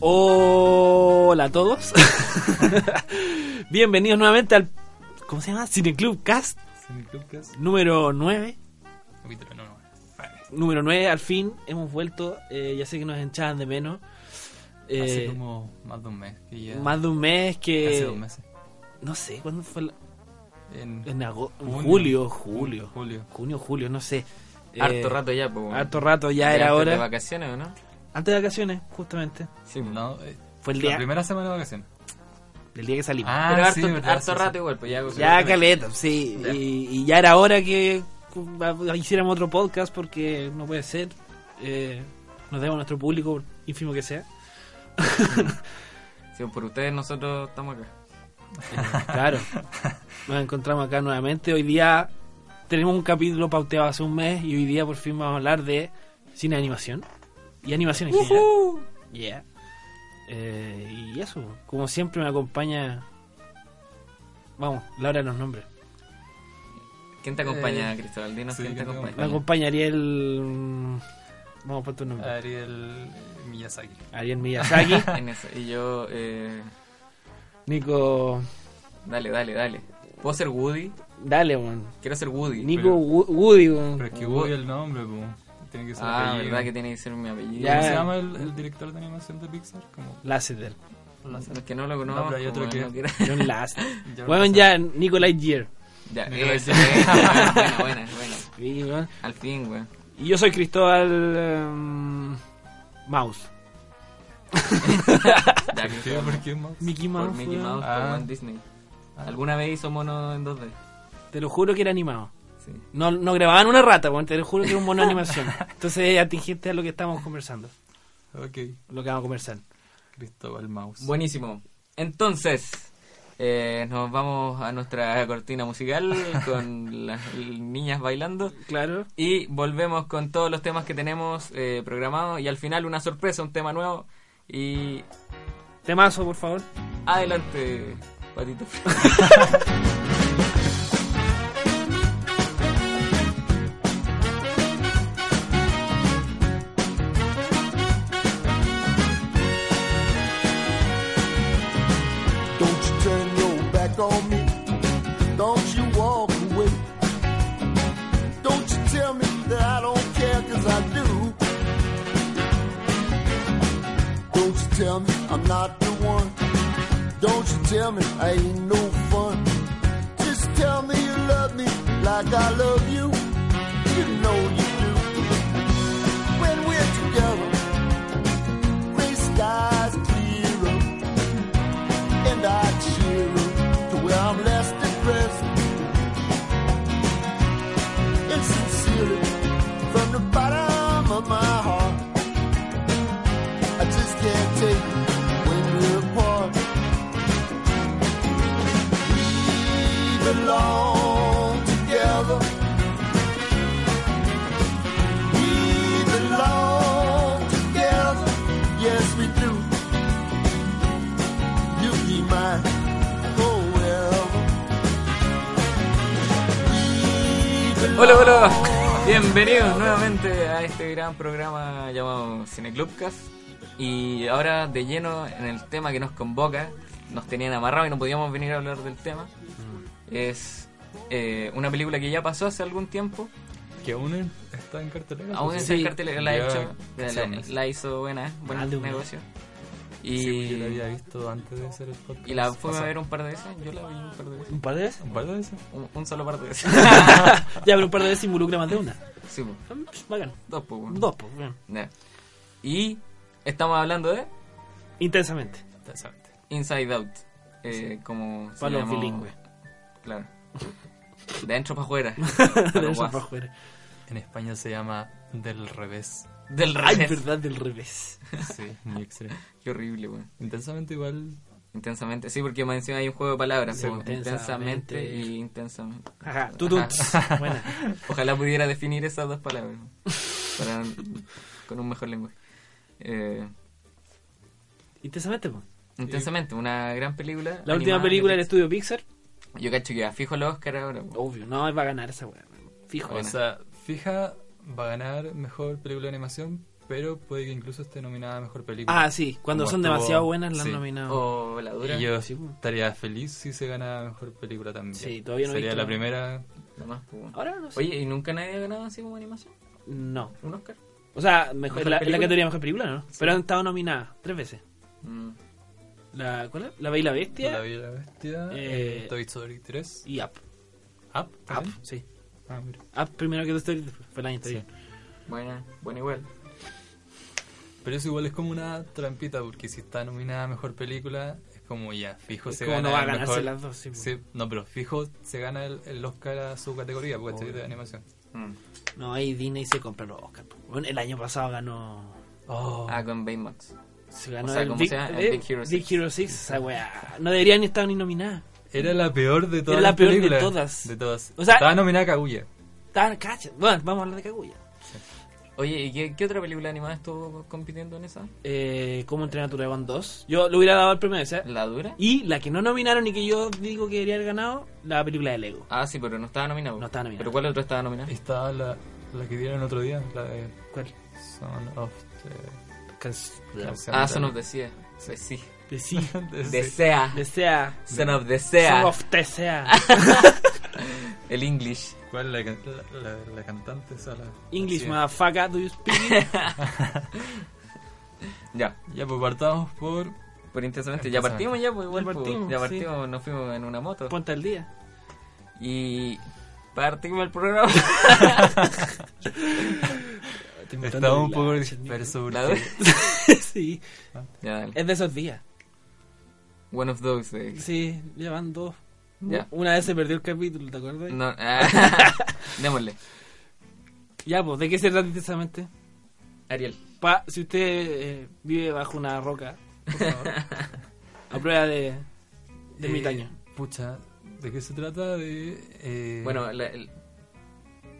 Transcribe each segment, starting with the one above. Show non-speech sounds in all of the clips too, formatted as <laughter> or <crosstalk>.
Hola a todos. <laughs> Bienvenidos nuevamente al. ¿Cómo se llama? Cineclub Cast Cineclubcast, número 9. capítulo no, no, vale. Número 9, al fin hemos vuelto. Eh, ya sé que nos echaban de menos. Eh, Hace como más de un mes que ya. más de un mes que. Hace dos meses. No sé, ¿cuándo fue? la- En, En, julio, julio. Julio. Junio, julio, no sé. Eh, Harto rato ya, pues. Harto rato ya De era antes de hora. vacaciones, ¿o no? Antes de vacaciones, justamente. Sí, pues. No, eh, Fue el la día, primera semana de vacaciones. el día que salimos. Ah, Pero sí, harto, verdad, harto sí, sí. rato igual, pues ya. Ya, caleta, sí. Ya. Y, y ya era hora que hiciéramos otro podcast porque no puede ser. Eh, nos debemos a nuestro público, por ínfimo que sea. <laughs> Sí, por ustedes nosotros estamos acá. <laughs> Claro. Nos encontramos acá nuevamente. Hoy día tenemos un capítulo pauteado hace un mes y hoy día por fin vamos a hablar de cine de animación y animación en general. Yeah. Eh, y eso, como siempre me acompaña. Vamos, Laura los nombres. ¿Quién te acompaña, Eh, Cristóbal? Dinos sí, quién te ¿quién te acompaña. Me acompaña Ariel. mm, Vamos por tu nombre. Ariel Miyazaki. Ariel Miyazaki. <laughs> En eso. Y yo, eh, Nico. dale, dale, dale. ¿Puedo ser Woody? Dale, weón. Quiero ser Woody. Nico Pero- Woody, weón. Pero es que Woody el nombre. Tiene que ser ah, apellido. verdad que tiene que ser mi apellido. Ya. ¿Cómo se llama el, el director de animación de Pixar? Como Lasseter. Es que no lo conozco. No, pero hay otro que- no <laughs> John Lasseter. <laughs> Weón, ya, Nico Lightyear. Ya, eso, Cage. buena, buena, buena, buena. Sí, weón. Al fin, weón. Y yo soy Cristóbal. em, Mouse. <laughs> Ya, ¿Qué? Cristóbal. ¿Por qué más? Mickey Por Mouse. Mickey. Mouse, Ah. por Walt Disney. ¿Alguna vez hizo mono en 2D? Te lo juro que era animado. Sí. No, no grababan una rata, weón. Te juro que era un mono de animación. Entonces es atingente a lo que estamos conversando. Ok. Lo que vamos a conversar. Cristóbal Mouse. Buenísimo. Entonces, eh, nos vamos a nuestra cortina musical <laughs> con las niñas bailando. Claro. Y volvemos con todos los temas que tenemos eh, programados. Y al final una sorpresa, un tema nuevo. Y Temazo, por favor. adelante, Patito. <laughs> tell me I'm not the one. Don't you tell me I ain't no fun. Just tell me you love me like I love you. Belong together. We belong together. Yes, we do. You be mine forever. We Hola, hola. Bienvenidos nuevamente a este gran programa llamado Cineclubcast. Y ahora de lleno en el tema que nos convoca, nos tenían amarrado y no podíamos venir a hablar del tema. Es eh, una película que ya pasó hace algún tiempo. Que aún está en cartelera. Aún está en Sí. cartelera, la hecho, la, hizo buena, buen mes. negocio. Sí, Y, yo la había visto antes de hacer el podcast. y la fuimos a ver un par de veces. Yo la vi un par de veces. ¿Un par de veces? ¿Un par de veces? Un, un solo par de veces. <laughs> Ya, pero un par de veces involucra más de una. sí, pues, Bacán. dos, pues, bueno. Dos, pues, bien. Ya. Y estamos hablando de Intensamente. Interesante. Inside Out. Eh, como se Para los llamó- bilingües. Claro. De adentro para afuera. <laughs> De para. En España se llama Del Revés. Del Ay, revés. verdad, del revés. <laughs> Sí, muy extremo. Qué horrible, weón. Intensamente igual. Intensamente. Sí, porque más encima hay un juego de palabras. Sí, po. intensamente. intensamente y intensamente. Ajá, tututs. <laughs> Buena. Ojalá pudiera definir esas dos palabras. Para, con un mejor lenguaje. Eh, Intensamente, po. intensamente, una gran película. La última película de del estudio Pixar. Yo cacho que va fijo el Oscar ahora. Obvio, no, va a ganar esa weá. Fijo. O sea, fija, va a ganar mejor película de animación, pero puede que incluso esté nominada a mejor película. Ah, sí, cuando Como son estuvo- demasiado buenas la han sí. nominado. O la dura. y yo Sí, pues. estaría feliz si se gana mejor película también. Sí, todavía no he Sería visto la la- primera. Ahora no sé. Oye, ¿y nunca nadie ha ganado así como animación? No. ¿Un Oscar? O sea, mejor, ¿Mejor la, la categoría mejor película, ¿no? Pero han estado nominadas tres veces. Mm. La, ¿Cuál es? La Bella y la Bestia La Bella y la Bestia, Eh, Toy Story 3. y Up. Up. Up, sí. Ah, mira. Up primero que Toy Story, fue el año anterior. Buena, buena igual. Pero eso igual es como una trampita, porque si está nominada a mejor película, es como ya, fijo Es se como gana no va a ganarse mejor. las dos, sí, pues. Sí, no, pero fijo se gana el, el Oscar a su categoría, porque Obvio. es de animación. Mm. No, ahí Disney se compra los Oscar. po. Bueno, el año pasado ganó. Oh, Ah, con Baymax. Se ganó O sea, el ¿cómo Big, se llama? El Big Hero Big 6. Hero 6. Esa weá. No debería ni estar ni nominada. Era la peor de todas Era la peor de todas. De todas. O sea- Estaba nominada Kaguya. Estaban cacha. Bueno, vamos a hablar de Kaguya. Oye, ¿y qué, qué otra película animada estuvo compitiendo en esa? Eh, ¿Cómo entrenar a tu dragón 2? Yo le hubiera dado el premio ese. ¿La dura? Y la que no nominaron y que yo digo que debería haber ganado, la película de Lego. Ah, sí, pero no estaba nominado. No estaba nominado. ¿Pero cuál otro estaba nominado? Estaba la, la que dieron otro día, la de ¿Cuál? Son of the... Ah, Son of the Sea. Sí. sí. De sí. <laughs> de- The sí. Sea. Desea. Son of the Sea. Song of Tesea. <laughs> El English. ¿Cuál es la, la, la- la cantante? Esa, la, English, sí. motherfucker, do you speak? <laughs> Ya. Ya, pues partamos por... Por intensamente. Ya partimos ya, pues igual. Ya pues. partimos, ya sí. partimos, nos fuimos en una moto. Ponte al día. Y partimos el programa. Estaba un poco disperso sí, <laughs> ya, dale. es de esos días. One of those. eh. Sí, llevan dos. Ya. Una vez se perdió el capítulo, ¿te acuerdas? No, ah, <laughs> démosle. Ya, pues, ¿de qué se trata intensamente? Ariel. Pa, si usted eh, vive bajo una roca, por favor, <laughs> a prueba de, de Eh, ermitaño. Pucha, ¿de qué se trata? De... eh, Bueno, la- el-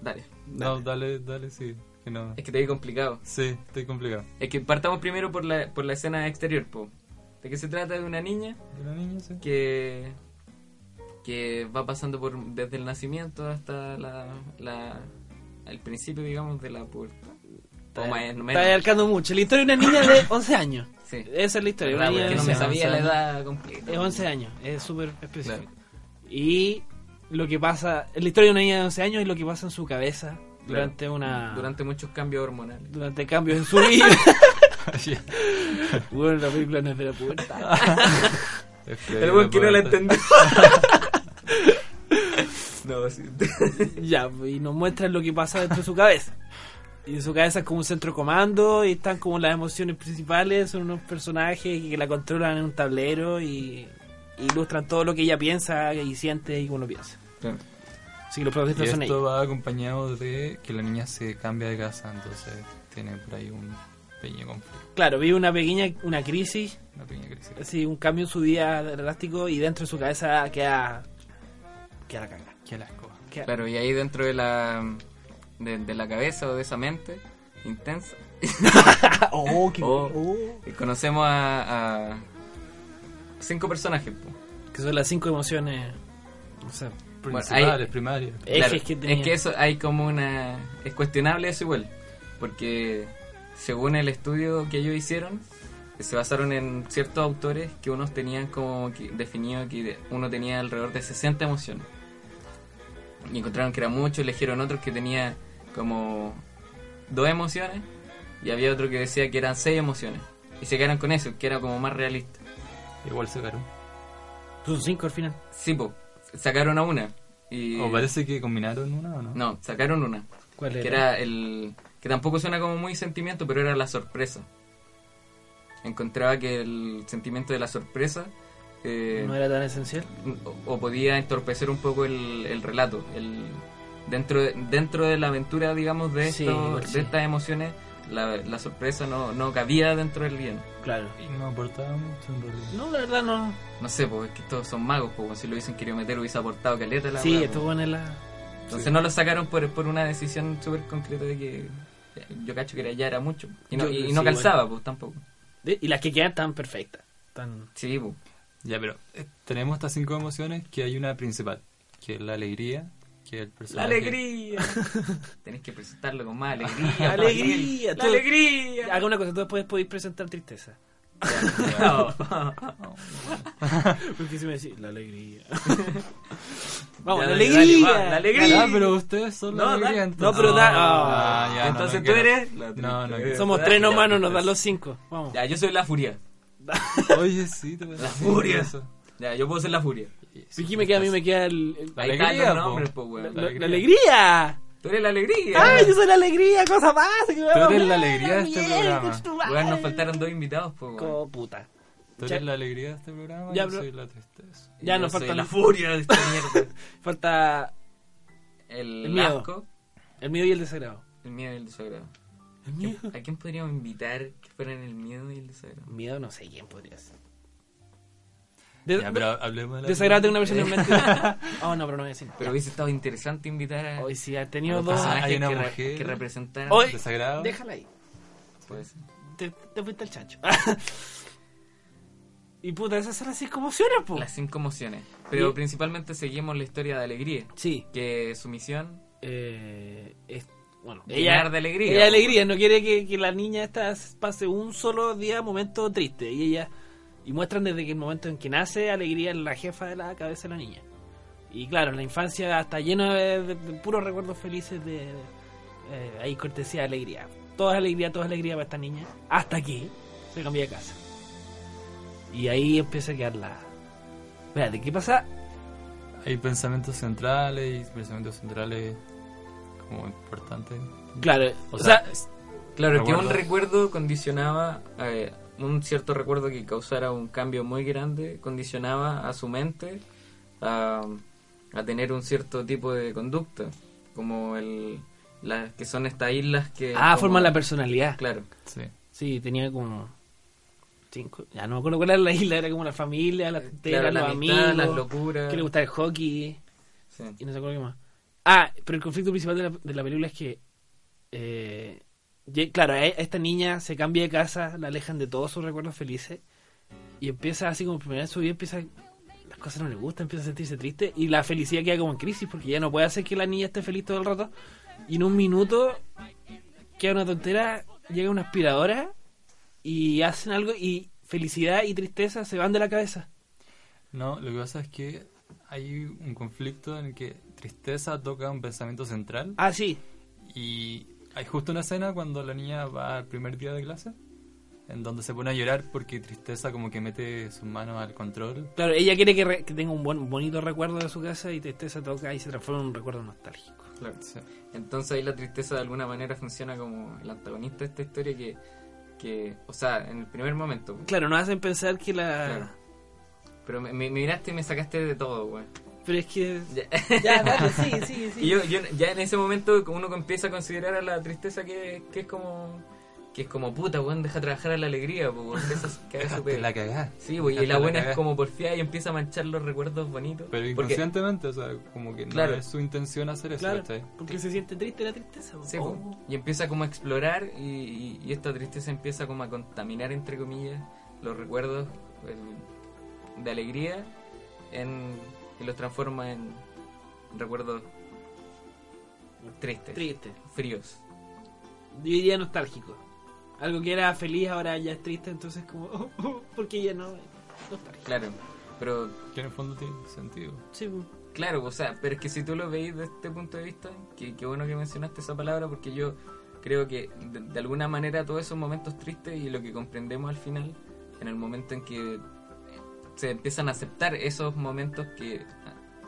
dale. No, dale, dale, sí. Que no... Es que te vi complicado. Sí, estoy complicado. Es que partamos primero por la, por la escena exterior, po. ¿De qué se trata? De una niña ¿De la niña, sí? que que va pasando por desde el nacimiento hasta la, la el principio, digamos, de la más- menos. Está abarcando mucho. La historia de una niña de <coughs> 11 años. Sí. Esa es la historia. Una ¿Verdad? niña no 11 me sabía la 11 edad completa. Es 11 años. Es súper específico. Claro. Y lo que pasa... Es la historia de una niña de 11 años y lo que pasa en su cabeza durante una... Durante muchos cambios hormonales. durante cambios en su <laughs> vida. bueno, la película no es de la pubertad. <laughs> El buen que no la entendió. <laughs> no, sí. ya, y nos muestran lo que pasa dentro de su cabeza. Y en su cabeza es como un centro de comando y están como las emociones principales, son unos personajes que la controlan en un tablero y y ilustran todo lo que ella piensa y siente y cómo lo piensa. Claro. Y son esto ellos. va acompañado de que la niña se cambia de casa, entonces tiene por ahí un pequeño conflicto, Claro, vive una pequeña una crisis, una pequeña crisis. así un cambio en su vida drástico y dentro de su cabeza queda queda la caga. Qué asco. Queda- Claro, y ahí dentro de la de, de la cabeza o de esa mente intensa <laughs> oh, <laughs> qué Oh. oh. conocemos a, a cinco personajes. po. que son las cinco emociones, no sé, Principales, Claro, que tenía. es que eso hay como una es cuestionable eso igual, porque según el estudio que ellos hicieron se basaron en ciertos autores que unos tenían como que definido que uno tenía alrededor de 60 emociones. Y encontraron que era mucho, eligieron otros que tenía como dos emociones y había otro que decía que eran seis emociones. Y se quedaron con eso, que era como más realista. Igual sacaron. Son cinco al final. Sí, po, sacaron a una. Y ¿O parece que combinaron una o no? No, sacaron una. ¿Cuál Que era el... Que tampoco suena como muy sentimiento, pero era la sorpresa. Encontraba que el sentimiento de la sorpresa... eh, No era tan esencial. o, o podía entorpecer un poco el, el relato, el, dentro de, dentro de la aventura, digamos, de, Sí, esto- de sí. estas emociones, la, la sorpresa no, no cabía dentro del guion. Claro. Y no aportaba mucho en realidad. No, la verdad no. No sé, pues es que estos son magos, pues si lo hubiesen querido meter hubiese aportado caleta la Sí, pues. en la. Entonces no lo sacaron por, por una decisión súper concreta de que eh, yo cacho que era- ya era mucho. Y no, Yo- y no calzaba, pues tampoco. Y las que quedan están perfectas. Están. Sí, pues. Ya, pero eh, tenemos estas cinco emociones que hay una principal, que es la alegría, que La alegría. <laughs> Tenés que presentarlo con más alegría. <laughs> Alegría, La alegría. Haga una cosa, tú después podéis presentar tristeza. No. <laughs> Porque si me decís, la alegría. Vamos, Ya, la dale, alegría. dale, va, la alegría. Pero ustedes son la No, alegría. entonces. no, pero da- Ah, ya, Entonces no tú quiero. eres. la No, no. Somos tres nomás, no nos dan los cinco. Vamos. Ya, yo soy la furia. Oye, sí, te La furia. Ya, yo puedo ser la furia. Aquí me queda, a mí me queda el. el- La alegría, los nombres, po, weón. la, la la alegría. Tú eres la alegría. ¡Ay, yo soy la alegría! ¡Cosa más! Que Tú eres la alegría de este programa. Weón, nos faltaron dos invitados, po, weón. Puta. Tú Ya- eres la alegría de este programa Ya, yo soy la tristeza. Ya Yo nos soy faltan- la furia de esta mierda. <laughs> Falta El, El miedo. asco, el miedo y el desagrado. el miedo y el desagrado. ¿El miedo? ¿A quién podríamos invitar que fueran el miedo y el desagrado? Miedo no sé quién podría ser. De- Ya, pero hablemos de la Desagrado tengo una versión en mente. <laughs> Oh, no, pero no voy a decir. Pero hubiese estado interesante invitar a, Hoy sí, ha tenido dos. personajes hay una que, re- mujer. que. Hoy- desagrado. Déjala ahí. Pues, Te, te fuiste al chancho. <laughs> y puta, esas son las cinco emociones, po. las cinco emociones. Pero Y- principalmente seguimos la historia de Alegría. Sí. Que su misión Eh, es, bueno, Llenar ella, de alegría, Ella po. alegría, no quiere que, que la niña esta pase un solo día, momento triste. Y ella y muestran desde que el momento en que nace alegría en la jefa de la cabeza de la niña. Y claro, la infancia está llena de, de- de puros recuerdos felices de eh, ahí cortesía de alegría. Toda alegría, toda alegría para esta niña. Hasta que se cambia de casa. Y ahí empieza a quedar la. Espérate, ¿qué pasa? Hay pensamientos centrales y pensamientos centrales como importantes. Claro, O, o sea, sea, es- Claro, que un Recuerdo. recuerdo condicionaba, eh, un cierto recuerdo que causara un cambio muy grande, condicionaba a su mente a, a tener un cierto tipo de conducta, como el, las que son estas islas que... ah, como- forman la personalidad. Claro, sí. Sí, tenía como cinco. Ya no me acuerdo cuál era la isla, era como la familia, la tontera, claro, los la amistad, amigos, las locuras. que le gustaba el hockey sí. y no sé acuerdo qué más. Ah, pero el conflicto principal de la, de la película es que, eh, claro, a esta niña se cambia de casa, la alejan de todos sus recuerdos felices y empieza así como primera vez su vida, empieza las cosas no le gustan, empieza a sentirse triste y la felicidad queda como en crisis porque ya no puede hacer que la niña esté feliz todo el rato. Y en un minuto queda una tontera, llega una aspiradora y hacen algo y felicidad y tristeza se van de la cabeza. No, lo que pasa es que hay un conflicto en el que tristeza toca un pensamiento central. Ah, sí, y hay justo una escena cuando la niña va al primer día de clase en donde se pone a llorar porque tristeza como que mete sus manos al control. claro, ella quiere que, re- que tenga un buen bonito recuerdo de su casa y tristeza toca y se transforma en un recuerdo nostálgico. Claro. Sí. Entonces ahí la tristeza de alguna manera funciona como el antagonista de esta historia que, que o sea, en el primer momento. Claro, nos hacen pensar que la... Claro. Pero me, me miraste y me sacaste de todo, güey. Pero es que... Ya. <laughs> Ya, dale, sí, sí, sí. Y yo, yo ya en ese momento uno empieza a considerar a la tristeza que, que es como que es como puta, weón, deja trabajar a la alegría, pues, que haga su la cagá. Sí, pues, y la buena es como porfiada y empieza a manchar los recuerdos bonitos. Pero Porque- inconscientemente, o sea, como que Claro. no es su intención hacer eso, Claro, ¿cachai? porque se siente triste la tristeza. Sí, Oh. y empieza como a explorar y, y- y esta tristeza empieza como a contaminar, entre comillas, los recuerdos el- de alegría en, y los transforma en recuerdos tristes, Triste. fríos. Yo diría nostálgico. Algo que era feliz ahora ya es triste, entonces como... <laughs> oh, oh, porque ya no... Nostálgico. Claro, pero Que en el fondo tiene sentido. Sí. Claro, o sea, pero es que si tú lo veis desde este punto de vista, que, que bueno que mencionaste esa palabra, porque yo creo que de, de alguna manera todos esos momentos tristes y lo que comprendemos al final, en el momento en que se empiezan a aceptar esos momentos que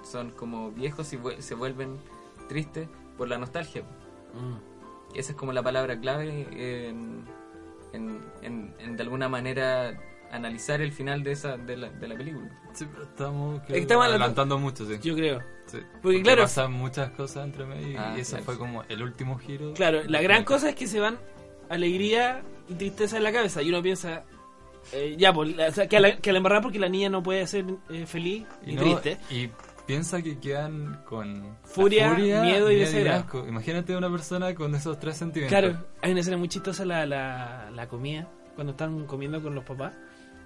son como viejos y vuel- se vuelven tristes por la nostalgia. Mm. Esa es como la palabra clave en, en- en- en de alguna manera analizar el final de esa de la, de la película. Sí, pero estamos, creo, Estamos adelantando mucho, sí. Yo creo. Sí. Porque, claro- pasan muchas cosas entre medio y- Ah, y ese claro. fue como el último giro. Claro, la gran cosa es que se van alegría y tristeza en la cabeza. Y uno piensa, eh, ya, pues, la- o sea, que, a la, que la embarrada porque la niña no puede ser eh, feliz y, no- triste. y piensa que quedan con Furia, miedo y asco. Imagínate una persona con esos tres sentimientos. Claro, hay una escena muy chistosa la, la, la comida, cuando están comiendo con los papás.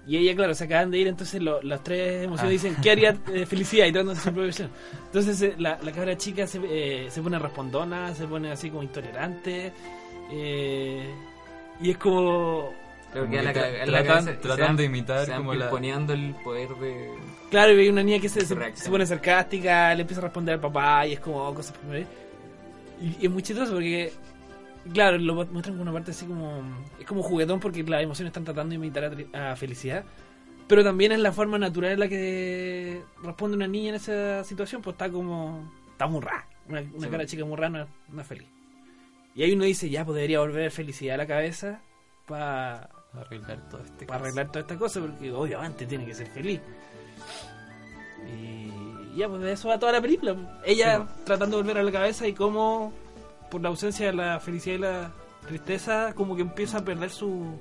Y ella, claro, se acaban de ir, entonces lo- las tres emociones Ah. dicen, ¿qué haría <laughs> eh, felicidad? Y tratando su propia versión. Entonces eh, la, la cabra chica se, eh, se pone respondona, se pone así como intolerante. eh, y es como... Creo Como que a la, que ca- tra- a la tratan- cabeza tratan de imitar se como la- el poder de... Claro, y hay una niña que se, pone sarcástica, le empieza a responder al papá y es como oh, cosas. Y, y es muy chistoso porque, claro, lo muestran como una parte así como. Es como juguetón porque las emociones están tratando de imitar a, tri- a felicidad. Pero también es la forma natural en la que responde una niña en esa situación, pues está como. Está muy rara. Una, una Sí. cara chica muy rara no, es- no es feliz. Y ahí uno dice, ya, pues debería volver felicidad a la cabeza para Arreglar todo este para caso. arreglar toda esta cosa, porque obviamente tiene que ser feliz. Y ya, pues de eso va toda la película. Ella Sí, pues. tratando de volver a la cabeza y cómo, por la ausencia de la felicidad y la tristeza, como que empieza a perder su...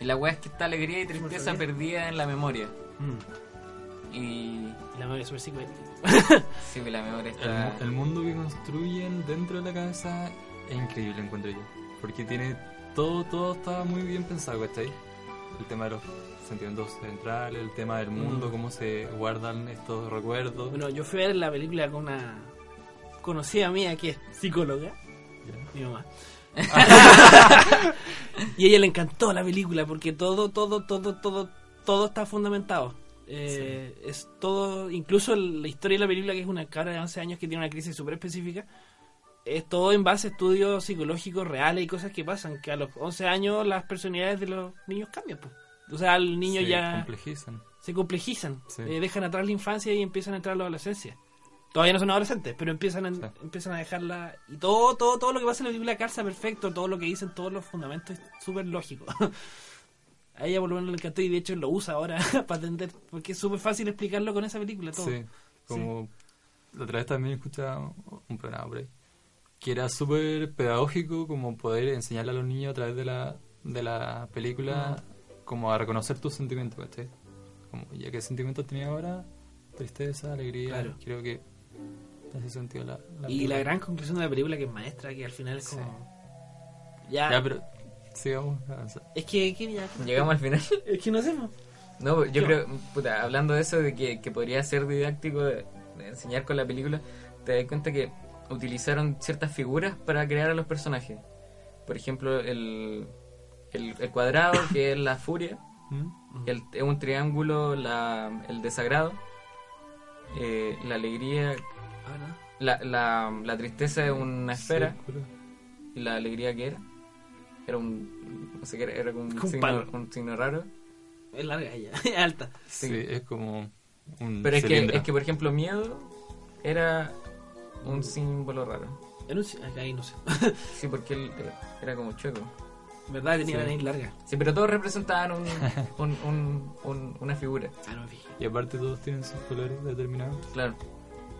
Y la weá es que está alegría y tristeza perdida en la memoria. Mm. Y... Y la memoria es psicodélica. <laughs> Sí, que la memoria El, está... mu- el mundo que construyen dentro de la cabeza es increíble, encuentro yo. Porque tiene todo, todo está muy bien pensado, ¿cachai? El tema de los sentimientos centrales, el tema del mundo, cómo se guardan estos recuerdos. Bueno, yo fui a ver la película con una conocida mía que es psicóloga, mi mamá. <laughs> y a ella le encantó la película porque todo, todo, todo, todo, todo está fundamentado. Eh, Es todo, incluso el- la historia de la película, que es una cabra de 11 años que tiene una crisis súper específica, es todo en base a estudios psicológicos reales y cosas que pasan, que a los 11 años las personalidades de los niños cambian. Pues. O sea, el niño Se ya complejizan. se complejizan, Sí. eh, dejan atrás la infancia y empiezan a entrar a la adolescencia. Todavía no son adolescentes, pero empiezan a, Sí. empiezan a dejarla. Y todo, todo, todo lo que pasa en la película calza perfecto, todo lo que dicen, todos los fundamentos es súper lógico. <laughs> a ella por lo menos le encantó y de hecho lo usa ahora <laughs> para atender, porque es súper fácil explicarlo con esa película todo. Sí, como la otra vez también escuchaba un programa por ahí que era súper pedagógico como poder enseñarle a los niños a través de la, de la película como a reconocer tus sentimientos, ¿cachai? Como, ya qué sentimientos tenía ahora, tristeza, alegría, Claro. creo que en ese sentido la, la Y la gran conclusión de la película que es maestra, que al final es Sí. como... Ya, Ya, pero sigamos avanzando. es que, que ya- Llegamos al final. <laughs> es que no hacemos. No, yo ¿Qué creo, puta, hablando de eso, de que, que podría ser didáctico de, de enseñar con la película, te das cuenta que utilizaron ciertas figuras para crear a los personajes. Por ejemplo, el, el, el cuadrado, que es la furia, ¿Mm? el, es un triángulo, la, el desagrado, eh, la alegría, Ah, ¿no? la, la, la tristeza es una esfera, y la alegría que era, era un, no sé qué era, era como un, signo, palo. un signo raro. Es larga ella, <laughs> es alta. Sí, es como un Pero es que, es que, por ejemplo, miedo era un símbolo raro. Era un- acá ahí no sé. Sí, porque él era como chueco. ¿Verdad? Tenía Sí. la nariz larga. Sí, pero todos representaban un, <laughs> un, un- un- una figura. Ah, no me fijé. Y aparte todos tienen sus colores determinados. Claro.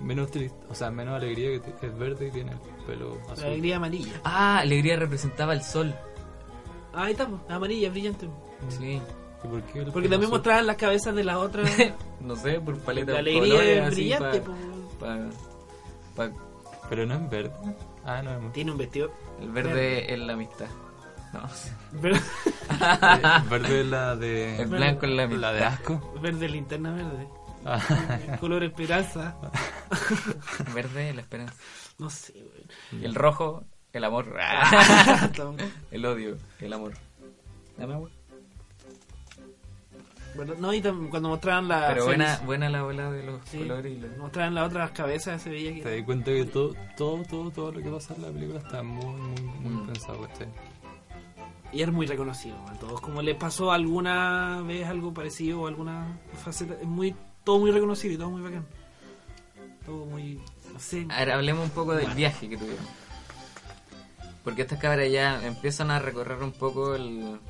Menos triste, o sea, menos alegría que, es verde y tiene el pelo La azul. alegría amarilla. Ah, alegría representaba el sol. Ah, ahí está, pues, amarilla, brillante. Sí. ¿Y por qué Porque también azul? mostraban las cabezas de las otras. <laughs> No sé, por paleta la de alegría colores, es así, brillante. pa- pues. pa- pa- Pero no es verde. Ah, no es Tiene un vestido. el verde es la amistad. No, <laughs> Verde, Verde es la de. el blanco es la de asco. verde linterna verde. Ah, El color esperanza. <laughs> Verde la esperanza. No sé, güey. Y el rojo, el amor. <laughs> el odio, el amor. Dame agua. Bueno, no, y cuando mostraban la. Pero buena, buena la bola de los sí, colores y los... mostraban las otras cabezas, se veía te que. das cuenta que todo, todo, todo, todo lo que pasa en la película está muy, muy, muy Mm. pensado, ¿cachai? Y es muy reconocido a todos. Como les pasó alguna vez algo parecido o alguna faceta. Es muy. Todo muy reconocido y todo muy bacán. Todo muy. No sé. Ahora hablemos un poco del Bueno. viaje que tuvieron. Porque estas cabras ya empiezan a recorrer un poco el,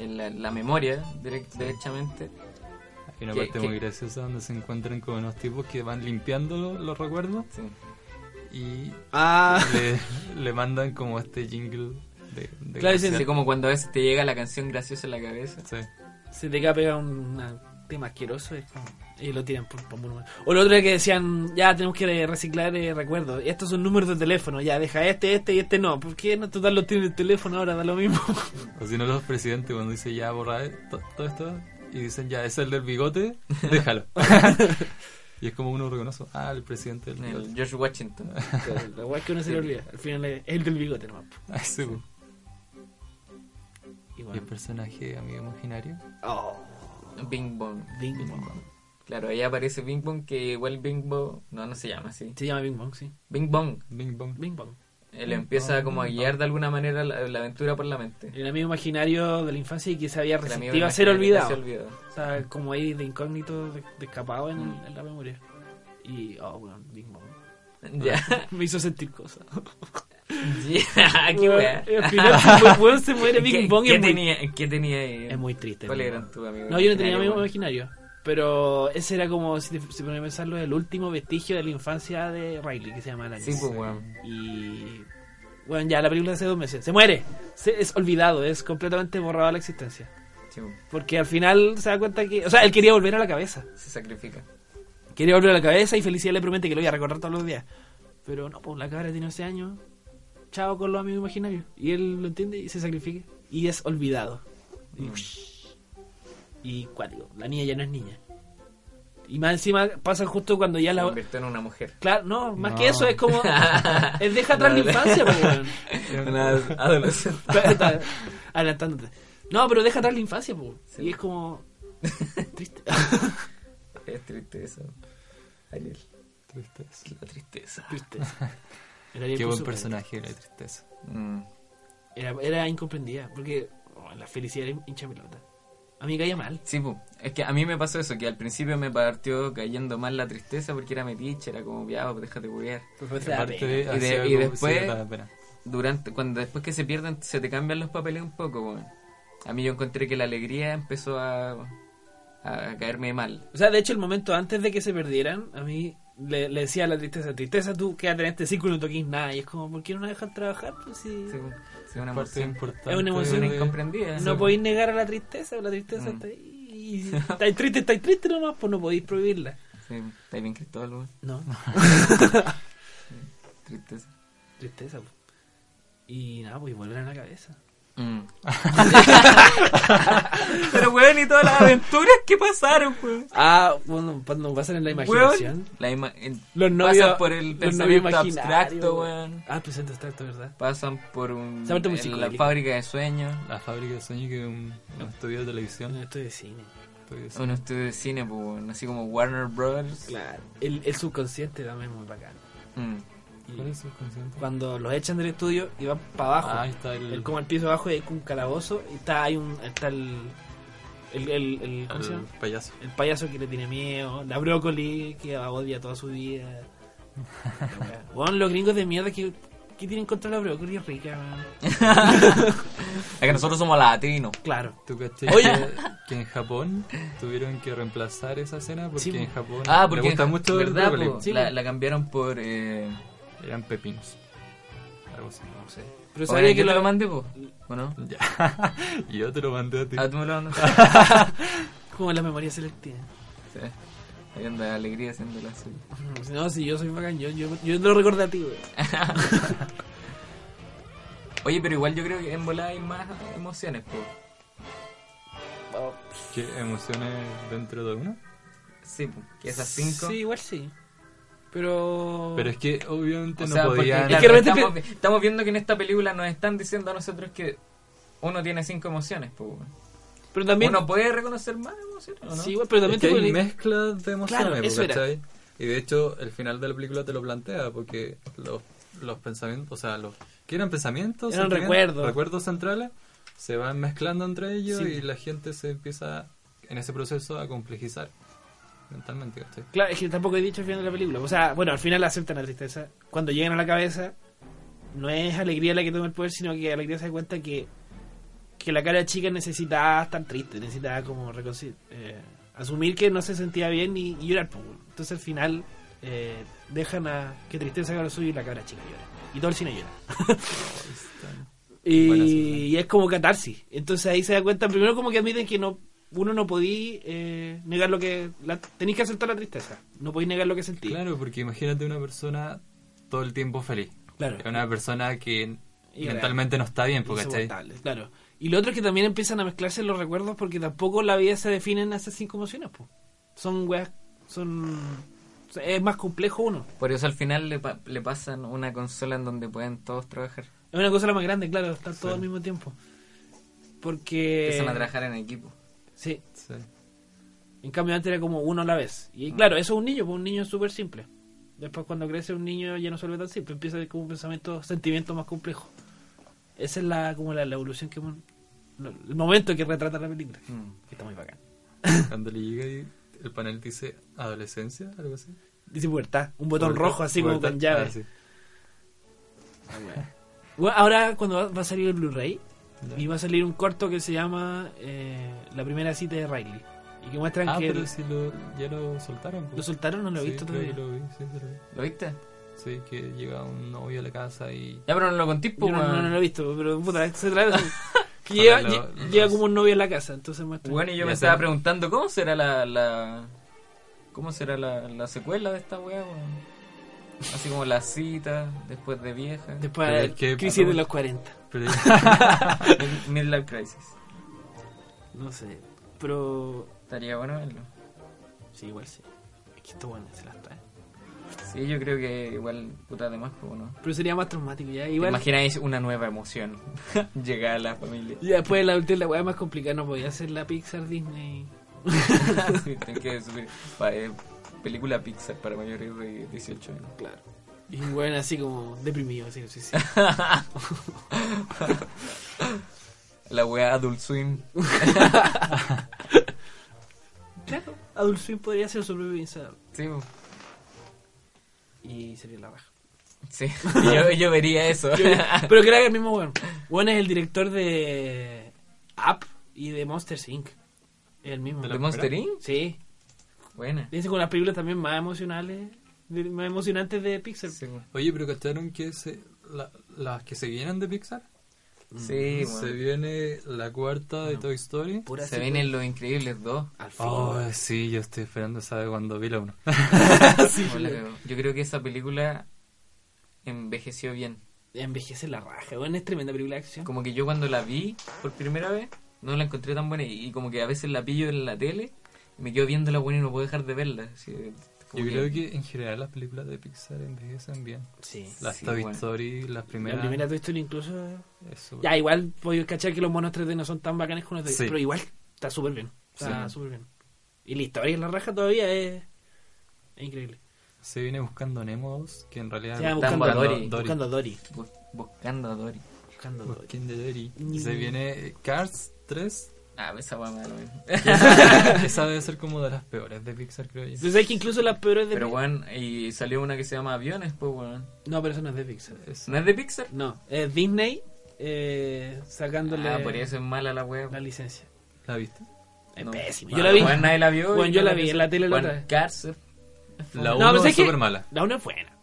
en la, la memoria, direct- derechamente. Hay una ¿Qué- parte qué? muy graciosa donde se encuentran con unos tipos que van limpiando los recuerdos Sí. y Ah, le, le mandan como este jingle de, de Claro. Así como cuando a veces te llega la canción graciosa en la cabeza. Sí. se te queda pegado un tema asqueroso. Es como, y lo tiran por, por número. O lo otro que decían, ya tenemos que reciclar eh, recuerdos. Estos son números de teléfono. Ya, deja este, este y este no. ¿Por qué no total lo tiene el teléfono ahora? Da lo mismo. <laughs> O si no, los presidentes cuando dicen ya borra e- to- todo esto y dicen ya es el del bigote, <laughs> déjalo. <laughs> y es como uno reconoce, ah, el presidente del bigote. El George Washington. La guay que uno se le olvida. Al final es el del bigote nomás. Ah, sí. Y ¿Y el personaje amigo imaginario? Oh, Bing Bong. Bing Bong. Claro, ahí aparece Bing Bong, que igual Bing Bong. No, no se llama así. Se llama Bing Bong, sí. Bing Bong. Bing Bong. Bing Bong. Él empieza como a guiar de alguna manera la, la aventura por la mente. El amigo imaginario de la infancia y que se había resistido a ser olvidado. se olvidó. O sea, como ahí de incógnito, de, de escapado en, en la memoria. Y, oh, bueno, Bing Bong. <laughs> Ya. <laughs> Me hizo sentir cosas. <laughs> Ya, qué wea. Al final, se, weón, se muere ¿Qué, Bing Bong. qué es, muy, tenía, ¿Qué tenía ahí? es muy triste. ¿Cuál Bing era Bong. tu amigo? No, yo no tenía amigo imaginario, imaginario. Pero ese era como, si te, si a pensarlo, el último vestigio de la infancia de Riley, que se llama Alanis. Sí, pues, weón. Y. Bueno, ya la película hace dos meses. Se muere. Se- es olvidado, es completamente borrado la existencia. Sí, weón. Porque al final se da cuenta que. O sea, él quería volver a la cabeza. Se sacrifica. Quería volver a la cabeza y Felicidad le promete que lo iba a recordar todos los días. Pero no, pues la cabra tiene 11 años. Chao con los amigos imaginarios. Y él lo entiende y se sacrifica. Y es olvidado. Mm. y cuático. La niña ya no es niña. Y más encima pasa justo cuando ya Se la. convirtió en una mujer. Claro, no, más No. que eso, es como. <laughs> es deja atrás la infancia, pues. <laughs> Una adolescente. Adelantándote. No, pero deja atrás la infancia, pues. Sí. Y es como. <laughs> Triste. Es triste eso. Ariel. Tristeza. La tristeza. Triste. El Ariel Qué buen personaje la tristeza. Mm. Era, era incomprendida, porque oh, la felicidad era hincha pelota. A mí caía mal. Sí, pu. es que a mí me pasó eso, que al principio me partió cayendo mal la tristeza porque era metiche, era como, ya, pues déjate cuidar. Y de- y como- después-. Durante, cuando después que se pierden, se te cambian los papeles un poco, weón. A mí yo encontré que la alegría empezó a, a caerme mal. O sea, de hecho, el momento antes de que se perdieran, a mí le, le decía a la tristeza, tristeza, tú quédate en este círculo y no toques nada. Y es como, ¿por qué no nos dejan trabajar? Pues si Sí. Sí, una emoción. importante Es una emoción de- incomprendida. no podéis negar a la tristeza, la tristeza Mm. está ahí. Y <laughs> estáis triste, estáis triste nomás, pues no podéis prohibirla. Sí, está bien Cristóbal, weón. No, <laughs> <laughs> Tristeza. tristeza. pues. Y nada, pues volver a la cabeza. Mm. <laughs> Pero, weón, y todas las aventuras que pasaron, weón. Ah, bueno, cuando pasan en la imaginación. Weón, la ima- Los pasan novios, por el pensamiento abstracto, weón. Ah, pensamiento abstracto, ¿verdad? Pasan por un, en la fábrica de sueños. La fábrica de sueños que es un, un estudio de No, televisión. esto de cine. Estudio de cine. Un estudio de cine, pues, así como Warner Brothers. Claro. El, el subconsciente también es muy bacán. Mm. Y ¿Cuál es el consciente? cuando los echan del estudio y van para abajo, Ah, ahí está el, el, como el piso abajo hay un calabozo y está hay un está el el, el, el- ¿cómo se el llama? payaso. El payaso que le tiene miedo, la brócoli que odia toda su vida. <laughs> bueno, los gringos de mierda que, que tienen contra la brócoli es rica. <laughs> Es que nosotros somos latinos. Claro. ¿Tú caché Oye. que, que en Japón tuvieron que reemplazar esa escena porque Sí, en. Japón Ah, le porque gusta mucho el ¿verdad, brócoli? po? Sí, la, la cambiaron por... Eh... Eran pepinos. Algo así. No sé. Pero Oye, sabía ¿yo que te lo lo mandé, po? ¿O no? <laughs> Ya. y <laughs> yo te lo mandé a ti. Ah, tú me lo mandaste. <laughs> como la memoria selectiva. sí. Ahí anda alegría haciendo la suya. No, si yo soy bacán, yo, yo, yo te lo recuerdo a ti, güey. Oye, pero igual yo creo que en volada hay más emociones, po. ¿Qué emociones dentro de uno? Sí, po. Que esas cinco... Sí, igual sí. Pero. Pero es que obviamente O no porque, podían... Es claro, que realmente estamos, vi- estamos viendo que en esta película nos están diciendo a nosotros que uno tiene cinco emociones, pero también. Uno puede reconocer más emociones, ¿o no? Sí, pero también Es que te hay puede- mezclas de emociones, Claro, po, eso era. ¿cachai? Y de hecho, el final de la película te lo plantea, porque los, los pensamientos, o sea, los ¿qué eran pensamientos? Eran recuerdos. Recuerdos centrales, se van mezclando entre ellos Sí. y la gente se empieza, en ese proceso, a complejizar mentalmente, ¿cachai? Claro, es que tampoco he dicho el final de la película. O sea, bueno, al final aceptan la tristeza. Cuando llegan a la cabeza, no es alegría la que toma el poder, sino que alegría se da cuenta que, que la cara chica necesitaba estar triste, necesitaba como reconcil- eh, asumir que no se sentía bien y, y llorar. Entonces al final eh, dejan a que tristeza haga lo suyo y la cara chica llora. Y todo el cine llora. <laughs> y, y es como catarsis. Entonces ahí se da cuenta, primero como que admiten que no uno no podía eh, negar lo que... La, tenéis que aceptar la tristeza. No podéis negar lo que sentís. Claro, porque imagínate una persona todo el tiempo feliz. Claro. Una persona que Y mentalmente no está bien, porque claro. Y lo otro es que también empiezan a mezclarse los recuerdos porque tampoco la vida se define en esas cinco emociones, po. Son weas, son... Es más complejo uno. Por eso al final le, pa- le pasan una consola en donde pueden todos trabajar. Es una cosa la más grande, claro, están todos Sí. al mismo tiempo. Porque... Empiezan a trabajar en equipo. Sí, Sí. en cambio antes era como uno a la vez. Y claro, eso es un niño, pues un niño es súper simple. Después cuando crece un niño ya no se vuelve tan simple, empieza como un pensamiento, sentimiento más complejo. Esa es la como la, la evolución que... El momento que retrata la película. Mm. Que está muy bacán. <laughs> Cuando le llega y el panel dice adolescencia, algo así. Dice pubertad, un botón Pubertad, rojo así como con llave. Ah, sí. Bueno, ahora cuando va, va a salir el Blu-ray Y va a salir un corto que se llama eh, La primera cita de Riley y que muestran Ah, que pero el- si lo, ya lo soltaron. pues. lo soltaron no lo he Sí, visto creo todavía. que lo vi, sí, lo vi. ¿Lo viste? Sí, que llega un novio a la casa y... Ya, pero no lo conté, pues, no, no, lo he visto, pero puta, se trata <laughs> que llega, lo- lle- los- llega como un novio en la casa, entonces muestran. Bueno, y yo Ya me sé. estaba preguntando cómo será la, la cómo será la, la secuela de esta weá? Así como la cita después de vieja, Después Pero de crisis de los 40. Pero Mid- <laughs> midlife crisis. No sé, pero Estaría bueno verlo. sí, igual sí. Es que esto bueno, se las trae. Sí, yo creo que igual puta de más, pues, ¿no? Pero sería más traumático ya, ¿Te igual. imagináis una nueva emoción <laughs> llegar a la familia? Y después la última la weá más complicada no podía ser la Pixar Disney. <laughs> sí, tengo que subir pa- eh, película Pixar para mayores de 18 años. Claro. Y bueno, así como deprimido, así, sí, sí. <laughs> La weá Adult Swim. <laughs> Claro, Adult Swim podría ser Instagram. Sí. Y sería la raja. sí. <laughs> Yo, yo vería eso. Pero que era el mismo weón. Weón es el director de Up y de Monster Inc. Es el mismo. ¿De ¿De la Monster Inc? Sí. Buena. Dice con las películas también más emocionales, más emocionantes de Pixar. Sí. Oye, pero ¿cacharon que se, la- las que se vienen de Pixar? Sí, Se bueno. viene la cuarta de Toy Story. Pura Se vienen Los Increíbles 2. Al fin. Oh, sí, yo estoy esperando saber cuando vi la uno. <laughs> Sí. Yo creo que esa película envejeció bien. Envejece la raja, weón. Es tremenda película de acción. Como que yo cuando la vi por primera vez, no la encontré tan buena. Y, y como que a veces la pillo en la tele me quedo viendo la buena y no puedo dejar de verla. Así, Yo creo que en general las películas de Pixar envejecen bien. Sí. Las Sí, Toy bueno. Story, las La primeras. primera Toy Story incluso... es súper- Ya, igual voy a cachar que los monos 3D no son tan bacanes como los de Sí. pero igual está súper bien. Está Sí. súper bien. Y la historia en la raja todavía es, es increíble. Se viene buscando Nemo 2, que en realidad Se Buscando buscando, a Dory. Dory. Buscando a Dory. Bu- buscando a Dory. Buscando a Dory. Buscando a Dory. Se viene Cars 3. Ah, esa weá me da lo mismo. Esa debe ser como de las peores de Pixar, creo yo. Entonces hay que incluso las peores de Pero Pixar- weón, y salió una que se llama Aviones, pues weón. No, pero eso no es de Pixar. Es- ¿No es de Pixar? No, es Disney eh, sacándole Ah, por eso es mala la weá. la licencia. ¿La viste? Es No. pésimo. Yo la vi. weón, nadie la vio. Bueno, y yo la vi en la tele la Weón, otra vez. La No, 1 pero es ¿sabes qué? súper mala. La una es buena.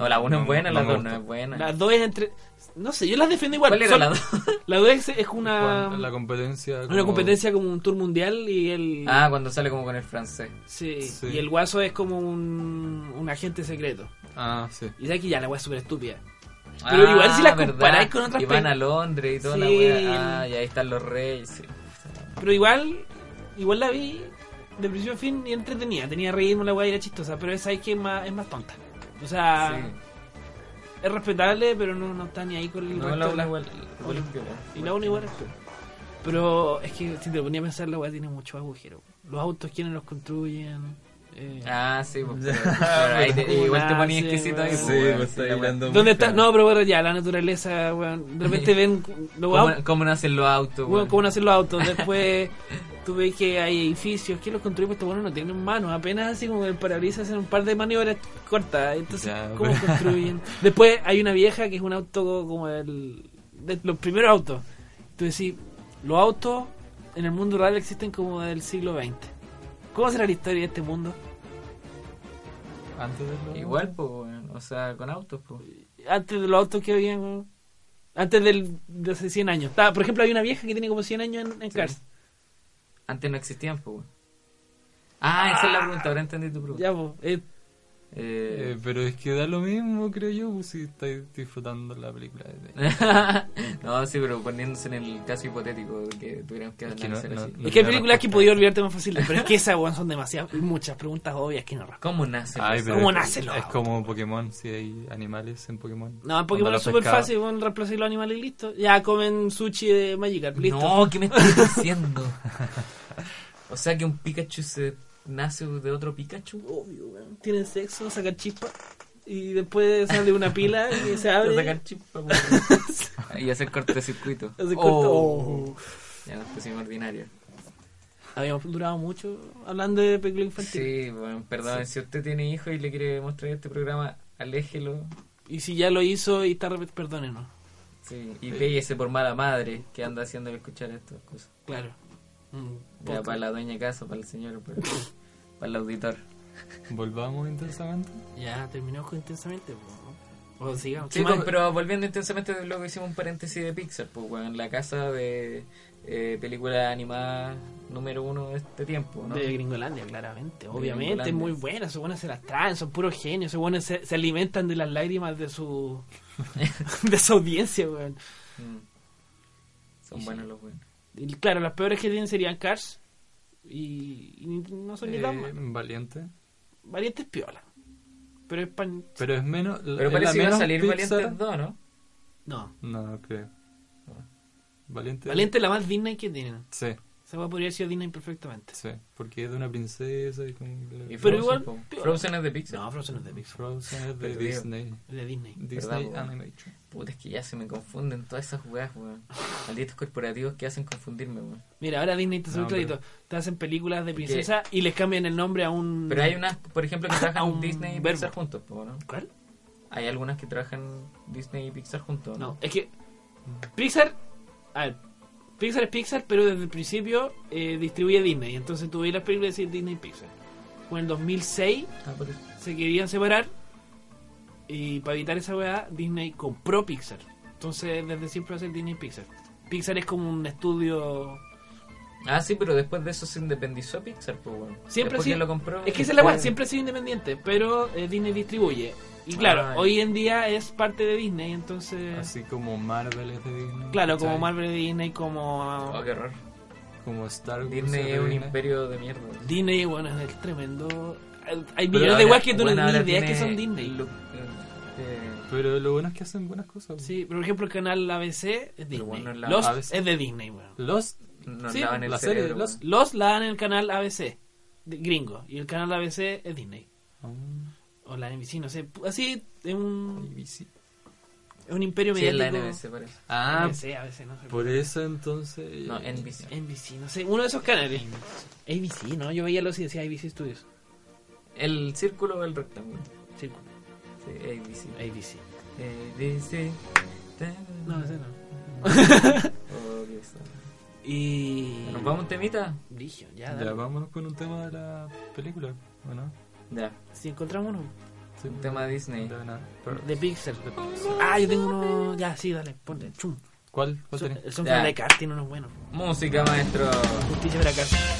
No, la 1 No, es buena, no la me 2 no es buena. Las dos es entre. No sé, yo las defiendo igual. ¿Cuál era Son- la 2? <laughs> La dos es, es una. La competencia. Una competencia como un tour mundial y el. Ah, cuando sale como con el francés. sí, sí. Y el guaso es como un, un agente secreto. Ah, sí. Y sabes que ya la weá es súper estúpida. Pero Ah, igual si la ¿verdad? comparáis con otras Y van a Londres y toda la weá. Ah, y ahí están los reyes. sí. Pero igual. Igual la vi de principio a fin y entretenida. Tenía ritmo, la weá y era chistosa. Pero esa es que es más, es más tonta. O sea, Sí. es respetable, pero no, no está ni ahí con el No, resto la de 1 la- igual. igual es piola. Y la 1 igual es peor. Pero es que si te ponía a pensar, la weá tiene muchos agujeros. Los autos, ¿quiénes los construyen? Eh, Ah, sí, pues. <laughs> pero- pero ahí te- ¿Cómo igual te ponía nace, exquisito ahí. weón? pues, Sí, pues sí, está ¿Dónde. No, pero bueno, ya, la naturaleza, weón. De repente <laughs> ven los ¿Cómo, autos, cómo nacen los autos, weón, cómo nacen los autos. Después <laughs> tú ves que hay edificios. ¿Quién los construye? Pues estos buenos no tienen manos. Apenas así como el parabrisas hacen un par de maniobras cortas. Entonces, Ya, ¿cómo pero- construyen? Después hay una vieja que es un auto como el. de los primeros autos. Tú decís, los autos en el mundo real existen como del siglo XX. ¿Cómo será la historia de este mundo? Antes de lo- Igual, pues, o sea, con autos, pues. Antes de los autos que habían, weón. antes del, de hace 100 años. Estaba- por ejemplo, hay una vieja que tiene como 100 años en, en Sí. Cars. Antes no existían, pues, weón. Ah, esa es la pregunta, ahora entendí tu pregunta. Ya, pues, eh, Eh, Eh, pero es que da lo mismo, creo yo, pues, si estáis disfrutando la película. de- <laughs> no, sí, pero poniéndose en el caso hipotético de que tuviéramos que Es que analizar no- no- así. no- es que hay películas que podía olvidarte más fácil, pero es que esas weón, son demasiadas, muchas preguntas obvias que no responden. ¿Cómo nace? Ay, ¿Cómo es- nacen los Es autos? como Pokémon, si hay animales en Pokémon. No, en Pokémon es súper fácil, weón, reemplazar los animales y listo. Ya comen sushi de Magikarp, listo. No, ¿qué me estás <laughs> diciendo? <laughs> o sea que un Pikachu se nace de otro Pikachu. Obvio, weón. Tienen sexo, sacan chispa y después sale una pila y se <laughs> abre. sacar chispa, weón. <laughs> y hacer cortocircuito. <laughs> Hace Oh. corto- oh. Ya nos pusimos ordinario. Habíamos durado mucho hablando de película infantil. Sí, bueno, perdón, si usted tiene hijos y le quiere mostrar este programa, aléjelo. Y si ya lo hizo y está repet- perdónenos. Sí, y péguese por mala madre que anda haciéndole escuchar estas cosas. Claro. Mm, para la dueña de casa, para el señor, para, <laughs> para el auditor. Volvamos intensamente. Ya terminamos con intensamente. po, ¿no? O sigamos. Sí, pues, pero volviendo intensamente, luego hicimos un paréntesis de Pixar, pues, weón, la casa de eh, película animada número uno de este tiempo, ¿no? De Gringolandia, claramente. Obviamente, Gringolandia. es muy buena. Esos buenos se las traen, son puros genios. Buenos se, se alimentan de las lágrimas de su <laughs> de su audiencia, weón. Mm. Son Y sí. buenos los buenos. Y claro, las peores que tienen serían Cars. Y, y no son ni tan Eh, malas. Valiente. Valientes piola. Pero es pan. Pero es menos. Pero es parece que iba a menos salir Pixar. Valientes 2, ¿no? No. No, creo. Valiente. Valiente es la más Disney que tienen. Sí, Esa weá podría haber sido Disney perfectamente. sí. Porque es de una princesa y como. Pero Frozen, igual. Frozen es de Pixar. No, Frozen es de Pixar. Frozen es de Perdido. Disney. De Disney. Disney. Animation. Puta, es que ya se me confunden todas esas jugadas, weón. Malditos corporativos que hacen confundirme, weón. Mira, ahora Disney te hace No. Te hacen películas de ¿Qué? princesa y les cambian el nombre a un. Pero hay unas, por ejemplo, que <coughs> trabajan Un Disney y verbo. Pixar juntos, ¿no? ¿Cuál? Hay algunas que trabajan Disney y Pixar juntos, ¿no? No, es que. Pixar. A ver. Pixar es Pixar, pero desde el principio eh, distribuye Disney. Entonces tú veis las películas decís Disney y Pixar. En el 2006 Ah, se querían separar. Y para evitar esa weá, Disney compró Pixar. Entonces desde siempre va a ser Disney y Pixar. Pixar es como un estudio. Ah, sí, pero después de eso se independizó Pixar, pues, weón. Siempre sí. lo compró. Es que esa es la weá, después- siempre ha sido independiente. Pero eh, Disney distribuye. Y claro, hoy en día es parte de Disney. Entonces. Así como Marvel es de Disney. Claro, como. Marvel de Disney, como. Oh, qué horror. Como Star Wars. Disney es un Disney. imperio de mierda. Disney, bueno, es el tremendo. Hay Pero millones de weas que tú no tienes ni idea que son Disney. eh, eh, Pero lo bueno es que hacen buenas cosas. Sí, por ejemplo, el canal ABC es Disney. bueno, la Lost ABC. es de Disney, weón. Lost. nos Sí, lavan el la serie Lost. Lost la dan en el canal ABC, de gringo. Y el canal ABC es Disney. Ah, O la NBC, no sé. Así es un, ABC. es un imperio Sí, es la mediático. NBC, parece. Ah, ABC, ABC, no sé. por eso entonces. No, NBC. NBC, no sé. Uno de esos canales. ABC, ¿no? Yo veía los y decía ABC Studios. ¿El círculo o el rectángulo? Círculo. Sí, ABC. ABC. ABC. No, ese no. Oh. <laughs> <laughs> Y. ¿Nos vamos a un temita? Dije, ya, Ya dale. vámonos con un tema de la película, ¿o no? Ya. Si encontramos uno. Sí. Un tema de Disney. De una- De Pixar. de- Ah, yo tengo uno. Ya, sí, dale, ponle. Chum. ¿Cuál? ¿Cuál So- tenés? el son de Cars tiene unos buenos. Música, maestro. Justicia para Cars.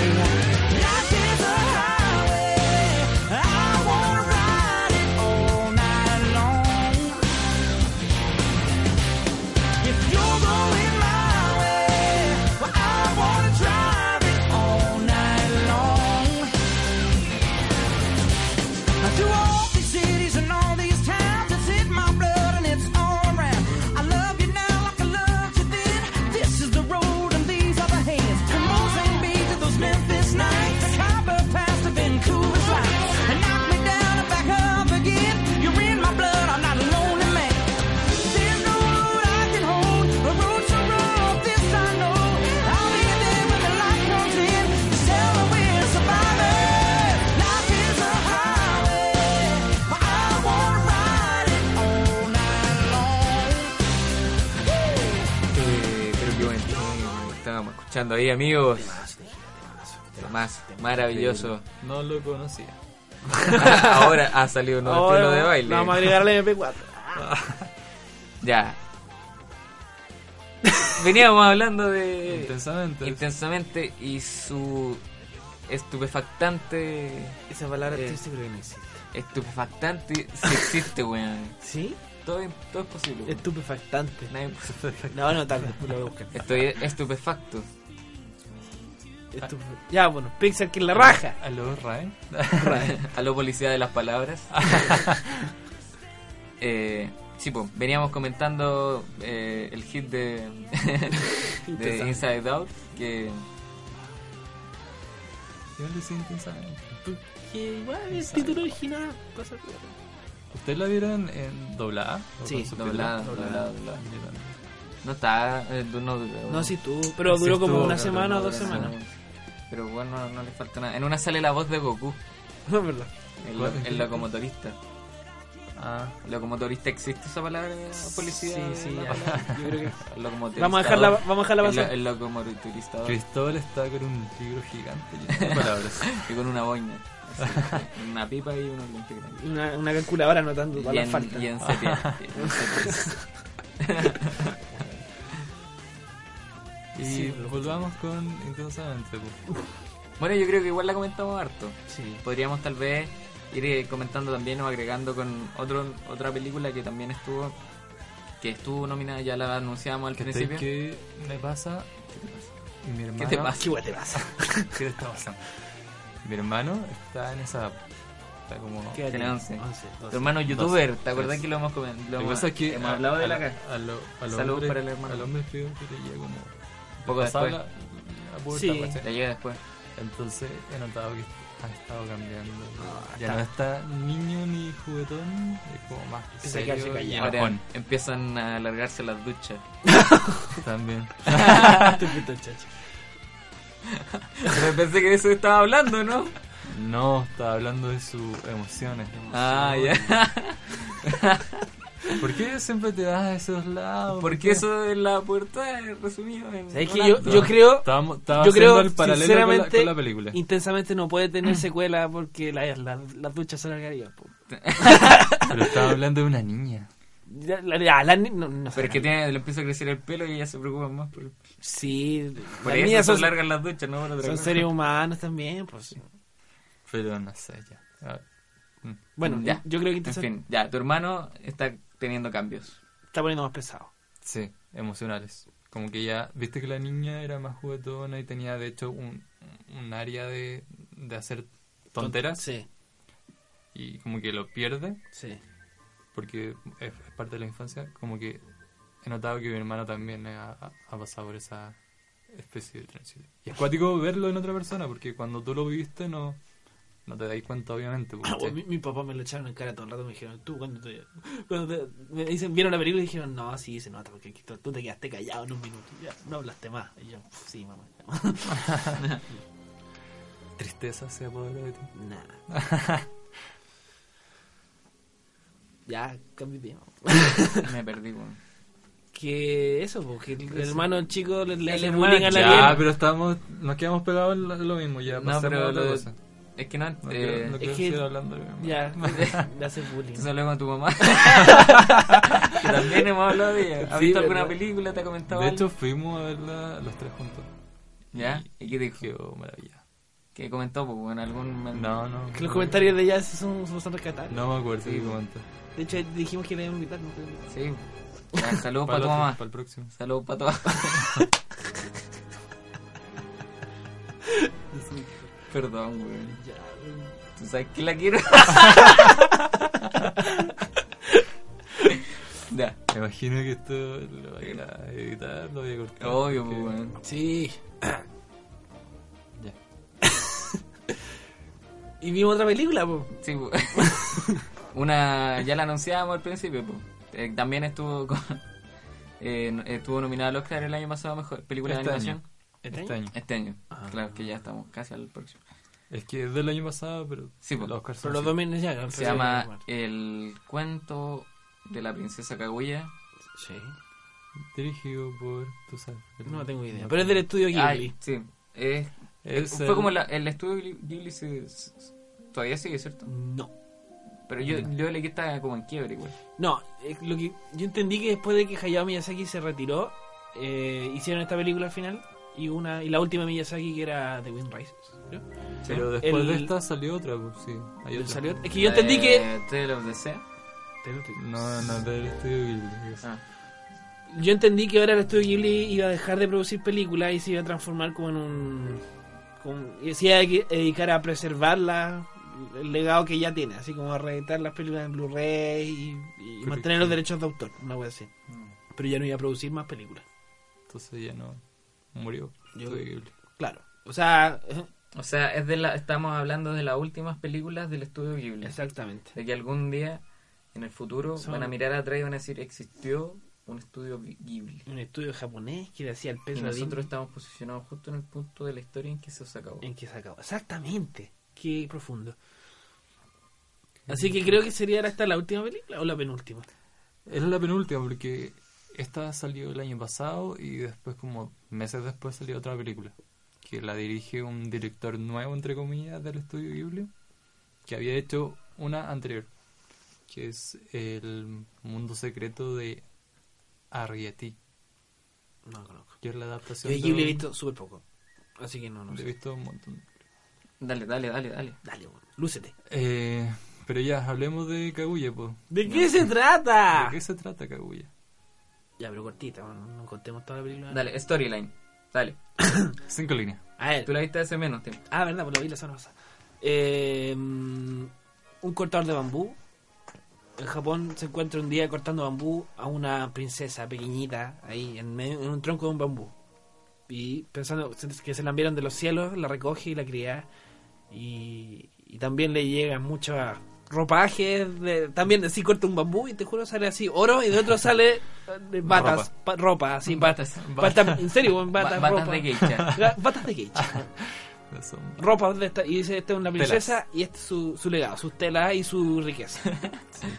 escuchando ahí, amigos. Más maravilloso. No lo conocía. <laughs> Ahora ha salido un nuevo estilo de baile. Vamos a agregar la MP4. Ya. Veníamos hablando de Intensamente. intensamente y su estupefactante Esa palabra Eh. que no existe. estupefactante si existe, weón. ¿Sí? Todo, es- todo es posible. weón. Estupefactante. Nadie- No, no, tal vez lo voy a buscar. Estoy estupefacto. Ya, bueno, Pixar que es la raja. ¿Aló, Ryan? a lo <laughs> policía de las palabras. <laughs> eh, sí, pues, veníamos comentando eh, el hit de, <laughs> de Inside Out, que Yo le decía intensamente. Que igual el título original. Cosa ¿Ustedes la vieron en doblada? ¿O Sí, doblada, doblada, doblada. No está... eh, no, No, sí, tú. Pero Sí, duró como estuvo, una semana o dos semanas. Pero bueno, no, no le falta nada. En una sale la voz de Goku, <laughs> No es verdad. el, el locomotorista. Ah, ¿Locomotorista existe esa palabra, policía? Sí, sí, ya. <laughs> Yo creo que. <laughs> El locomotorista. Vamos a dejarla, vamos a dejarla El, pasar. el locomotorista. Cristóbal está con un libro gigante lleno de palabras. Y con una boina. Así, una pipa y una lente grande. Una, una calculadora anotando todas Y las en, faltas. y en sepia. Y Sí, volvamos con Intensamente. Bueno, yo creo que igual la comentamos harto. Sí. Podríamos tal vez ir eh, comentando también o agregando con otro, otra película que también estuvo que estuvo nominada, ya la anunciamos al ¿Qué, principio. ¿Qué me pasa? Y mi hermano, ¿Qué te pasa? ¿Qué te pasa? <laughs> ¿Qué te está pasando? Mi hermano está en esa. Está como. ¿Qué Tiene tienes? 11. 11, 12. Tu hermano youtuber, ¿te acuerdas que lo hemos comentado? Lo que pasa es que hemos a- hablado de a la la- acá. a lo- al Salud hombre- para el hermano. Al hombre creo que le llega como. Poco después. La, la pubertad, Sí. ¿cachai? Ya llega después. Entonces he notado que ha estado cambiando. ya está. no está niño ni juguetón, es como más serio quedarse y callado. Ahora empiezan a alargarse las duchas. <laughs> también. <laughs> Pero pensé que de eso estaba hablando, ¿no? No, estaba hablando de sus emociones. Ah, ya. <laughs> ¿Por qué siempre te das a esos lados? Porque eso es la puerta resumido en. ¿Sabes un que yo, yo creo, Estábamos, estaba yo haciendo creo, el paralelo con la, sinceramente, con la película. intensamente no puede tener secuela porque la- la- las duchas se alargarían. po. <laughs> Pero estaba hablando de una niña. La- la no, no. Pero es que tiene, le empieza a crecer el pelo y ella se preocupa más por, Sí, por las niñas son son, largas las duchas, ¿no? Por son seres humanos también. Pues. Pero no sé, ya. A ver. Mm. Bueno, Ya. yo creo que En intensamente fin, ya, tu hermano está teniendo cambios. está poniendo más pesado. Sí, emocionales. Como que ya, viste que la niña era más juguetona y tenía de hecho un, un área de, de hacer tonteras Sí, y como que lo pierde sí. porque es, es parte de la infancia. Como que he notado que mi hermano también ha, ha- ha pasado por esa especie de transición. Y es cuático verlo en otra persona porque cuando tú lo viviste no, no te dais cuenta obviamente. ¿cachai? mi, mi papá me lo echaron en cara todo el rato. Me dijeron, tú, cuando te. Cuando te- me dicen, vieron la película y dijeron, no, sí, se nota, porque tú, tú te quedaste callado en un minuto. Ya, no hablaste más. Y yo, sí, mamá. <laughs> Tristeza se apoderó de ti. Nada. ya, cambio de tema. <laughs> Me perdí, weón. Que eso, porque el, el hermano chico le, le bullying a la Ya, pero estamos, nos quedamos pegados en lo, mismo, ya No, pero a otra lo- cosa. Es que no, No eh, quiero, no es quiero que- seguir hablando de mi hermano. Ya, <laughs> le hace bullying. ¿Tú hablé con tu mamá? <laughs> que también hemos hablado de ella. ¿Has Sí, visto alguna ¿verdad? película? ¿Te ha comentado De algo? hecho, fuimos a verla los tres juntos. ¿Ya? ¿Y qué dijo? Quedó maravilla. ¿Qué comentó? Pues, en algún... No, no. Que los comentarios de ella son, son, rescatables. No me acuerdo Sí, qué pues. comentó. De hecho, dijimos que le íbamos a invitar. No. Sí. Ya, saludos para el tu otro, mamá. Para el próximo. Saludos para tu mamá. <laughs> Perdón, güey. Ya, ¿Tú sabes que la quiero? <laughs> ya. Me imagino que esto lo voy a editar, lo voy a cortar. Obvio, porque- pues, weón. Sí. <coughs> Ya. Y vimos otra película, pues. Sí, po. <laughs> una ya la anunciábamos al principio, po. Eh, también estuvo con- <laughs> eh, estuvo nominada al Oscar el año pasado mejor película Este de año. animación Este año. este año. Ah. Claro que ya estamos casi al próximo. Es que es del año pasado, pero Sí, pues. los Oscars Pero los así. dominios ya. Se llama El cuento de la princesa Kaguya Sí. Dirigido por, tú sabes. No tengo idea. Pero es del estudio Ghibli. Ay, sí. Es- Es fue el- como la- el estudio Ghibli- Ghibli se, se- todavía sigue, ¿cierto? No. Pero yo, yo leí que está como en quiebre igual. No, eh, lo que yo entendí que después de que Hayao Miyazaki se retiró, eh, hicieron esta película al final y una y la última Miyazaki que era The Wind Rises. creo. Pero después de esta salió otra, pues sí. Hay otra. Salió- es que yo entendí que Eh, Tale of the Sea. No, no es del estudio Ghibli. Ah, yo entendí que ahora el estudio Ghibli iba a dejar de producir películas y se iba a transformar como en un como- y se iba a dedicar a preservar la- el legado que ya tiene, así como a reeditar las películas en Blu-ray y, mantener los derechos de autor, una wea así. mm. Pero ya no iba a producir más películas. Entonces ya no murió. Yo- Estudio Ghibli. Claro. O sea, O sea, es de la, estamos hablando de las últimas películas del estudio Ghibli. exactamente. De que algún día, en el futuro, Son- van a mirar atrás y van a decir, existió un estudio Ghi- Ghibli. Un estudio japonés que le hacía el Y peso a nosotros estamos posicionados justo en el punto de la historia en que se acabó. en que se acabó. Exactamente. Qué profundo. Así que creo que sería esta la última película o la penúltima. Es la penúltima porque esta salió el año pasado y después como meses después salió otra película que la dirige un director nuevo entre comillas del estudio Ghibli que había hecho una anterior que es el mundo secreto de Arrietty No conozco. que es la adaptación de de Ghibli he visto súper poco. Así que no, no he visto un montón Dale, dale, dale, dale. Dale, bueno, lúcete. Eh, pero ya hablemos de Kaguya pues ¿De qué se trata? ¿de qué se trata Kaguya? Ya, pero cortita, bueno, no contemos toda la película. Dale, storyline. Dale. <coughs> cinco líneas A ver. Tú la viste hace menos tiempo. Ah, verdad, pues lo vi la semana pasada. Eh, un cortador de bambú. En Japón se encuentra un día cortando bambú a una princesa pequeñita ahí en, medio- en un tronco de un bambú. Y pensando que se la enviaron de los cielos, la recoge y la cría. Y, y también le llegan muchos ropajes. de- también así corta un bambú y te juro sale así oro y de otro sale eh, batas, Ropa. pa- ropa, así Batas. <laughs> batas. Batas, en serio, batas, Ba- batas ropa. de geisha. <laughs> Batas de geisha. <laughs> Ropa de esta, y dice esta es una princesa y este es su, su legado, sus telas y su riqueza.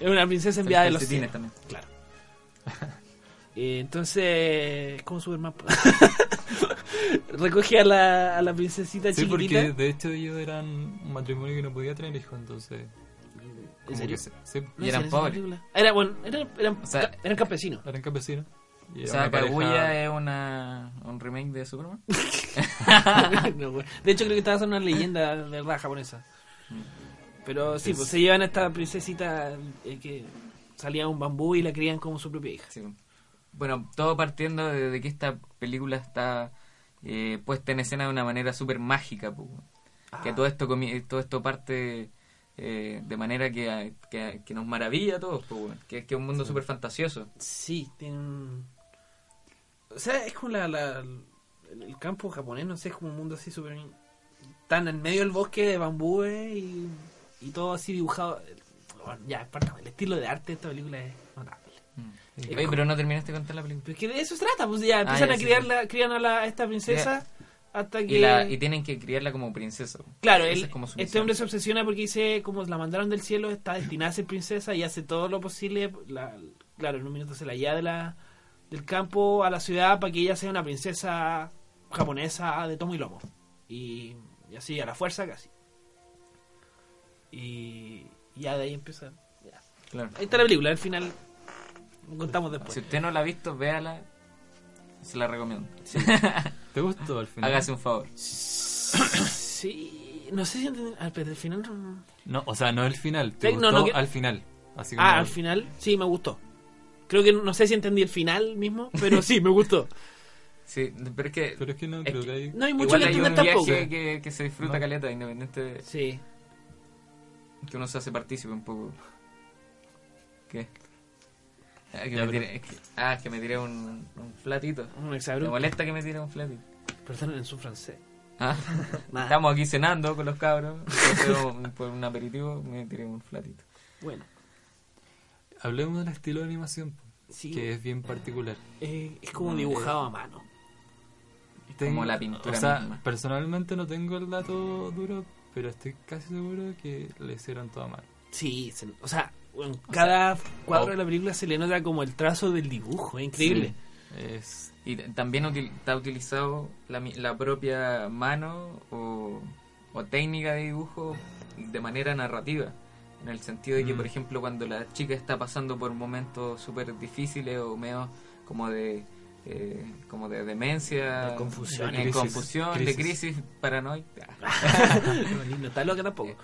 es una princesa enviada de los cielos. también. Claro. Eh, entonces, como Superman. Recoge a la, a la princesita Sí, chiquitita. porque de hecho ellos eran un matrimonio que no podía tener hijos, entonces... ¿En como serio? que se- sí, No Y eran pobres. Era, bueno, eran, eran, O sea- eran campesinos. eran campesinos. Y O sea, una pareja- Kaguya es una, un remake de Superman. <laughs> No, de hecho, creo que estaba en una leyenda de verdad japonesa. Pero sí, Es- pues se llevan a esta princesita eh, que salía un bambú y la crían como su propia hija. Sí. Bueno, todo partiendo de, de que esta película está eh, puesta en escena de una manera súper mágica. pu. Que Ah. todo esto, todo esto parte eh, de manera que, que, que nos maravilla a todos. pu, weón. que es que es un mundo súper fantasioso. Sí, tiene un... O sea, es como la, la- el, campo japonés, no sé, es como un mundo así súper... Tan en medio del bosque de bambúes y, y todo así dibujado. Bueno, ya, partamos, el estilo de arte de esta película es notable. Mm. Oye, pero no terminaste de contar la película. Pero es que de eso se trata, pues ya empiezan ya, a sí, criar, sí. la, crían a, la, esta princesa hasta que... Y, la, y tienen que criarla como princesa. Claro, Esa él- es como su este hombre se obsesiona porque dice, como la mandaron del cielo, está destinada a ser princesa y hace todo lo posible. la- claro, en un minuto se la lleva de la, del campo a la ciudad para que ella sea una princesa japonesa de tomo y lomo. Y, y así, a la fuerza casi. Y ya de ahí empieza. ya. Claro. Ahí está la película, al final contamos después. Si usted no la ha visto, véala. Se la recomiendo. <laughs> ¿Te gustó al final? Hágase un favor. <coughs> Sí, no sé si entendí. Ah, pero al final no- No, o sea, no el final. Te no, gustó no, que- al final. Así como... Ah, al final, sí, me gustó. Creo que no sé si entendí el final mismo, pero sí, me gustó. Sí, pero es que. Pero es que no Es creo que- que hay... No hay mucho que hay un entender tampoco. viaje que, que se disfruta No. caleta, independiente de Sí. que uno se hace partícipe un poco. ¿Qué? Ah, que, Ya, me es que, ah, es que me tiré un, un flatito. Un Me molesta que me tire un flatito. Perdón en su francés. Ah. <laughs> Estamos aquí cenando con los cabros. entonces, por un aperitivo me tiré un flatito. Bueno, Hablemos del estilo de animación, sí. que es bien particular. eh, es como dibujado a mano. Como la pintura O sea, misma. personalmente no tengo el dato duro, pero estoy casi seguro que le hicieron todo a mano. Sí, se- o sea, en cada cuadro oh. de la película se le nota como el trazo del dibujo, es increíble. Es, Y también util- está utilizado la, la propia mano o, o técnica de dibujo de manera narrativa. En el sentido de que, Mm. por ejemplo, cuando la chica está pasando por momentos súper difíciles o medio como de eh, como de demencia, De confusión. de Crisis. confusión, de Crisis. crisis paranoica, <laughs> No, no está loca tampoco.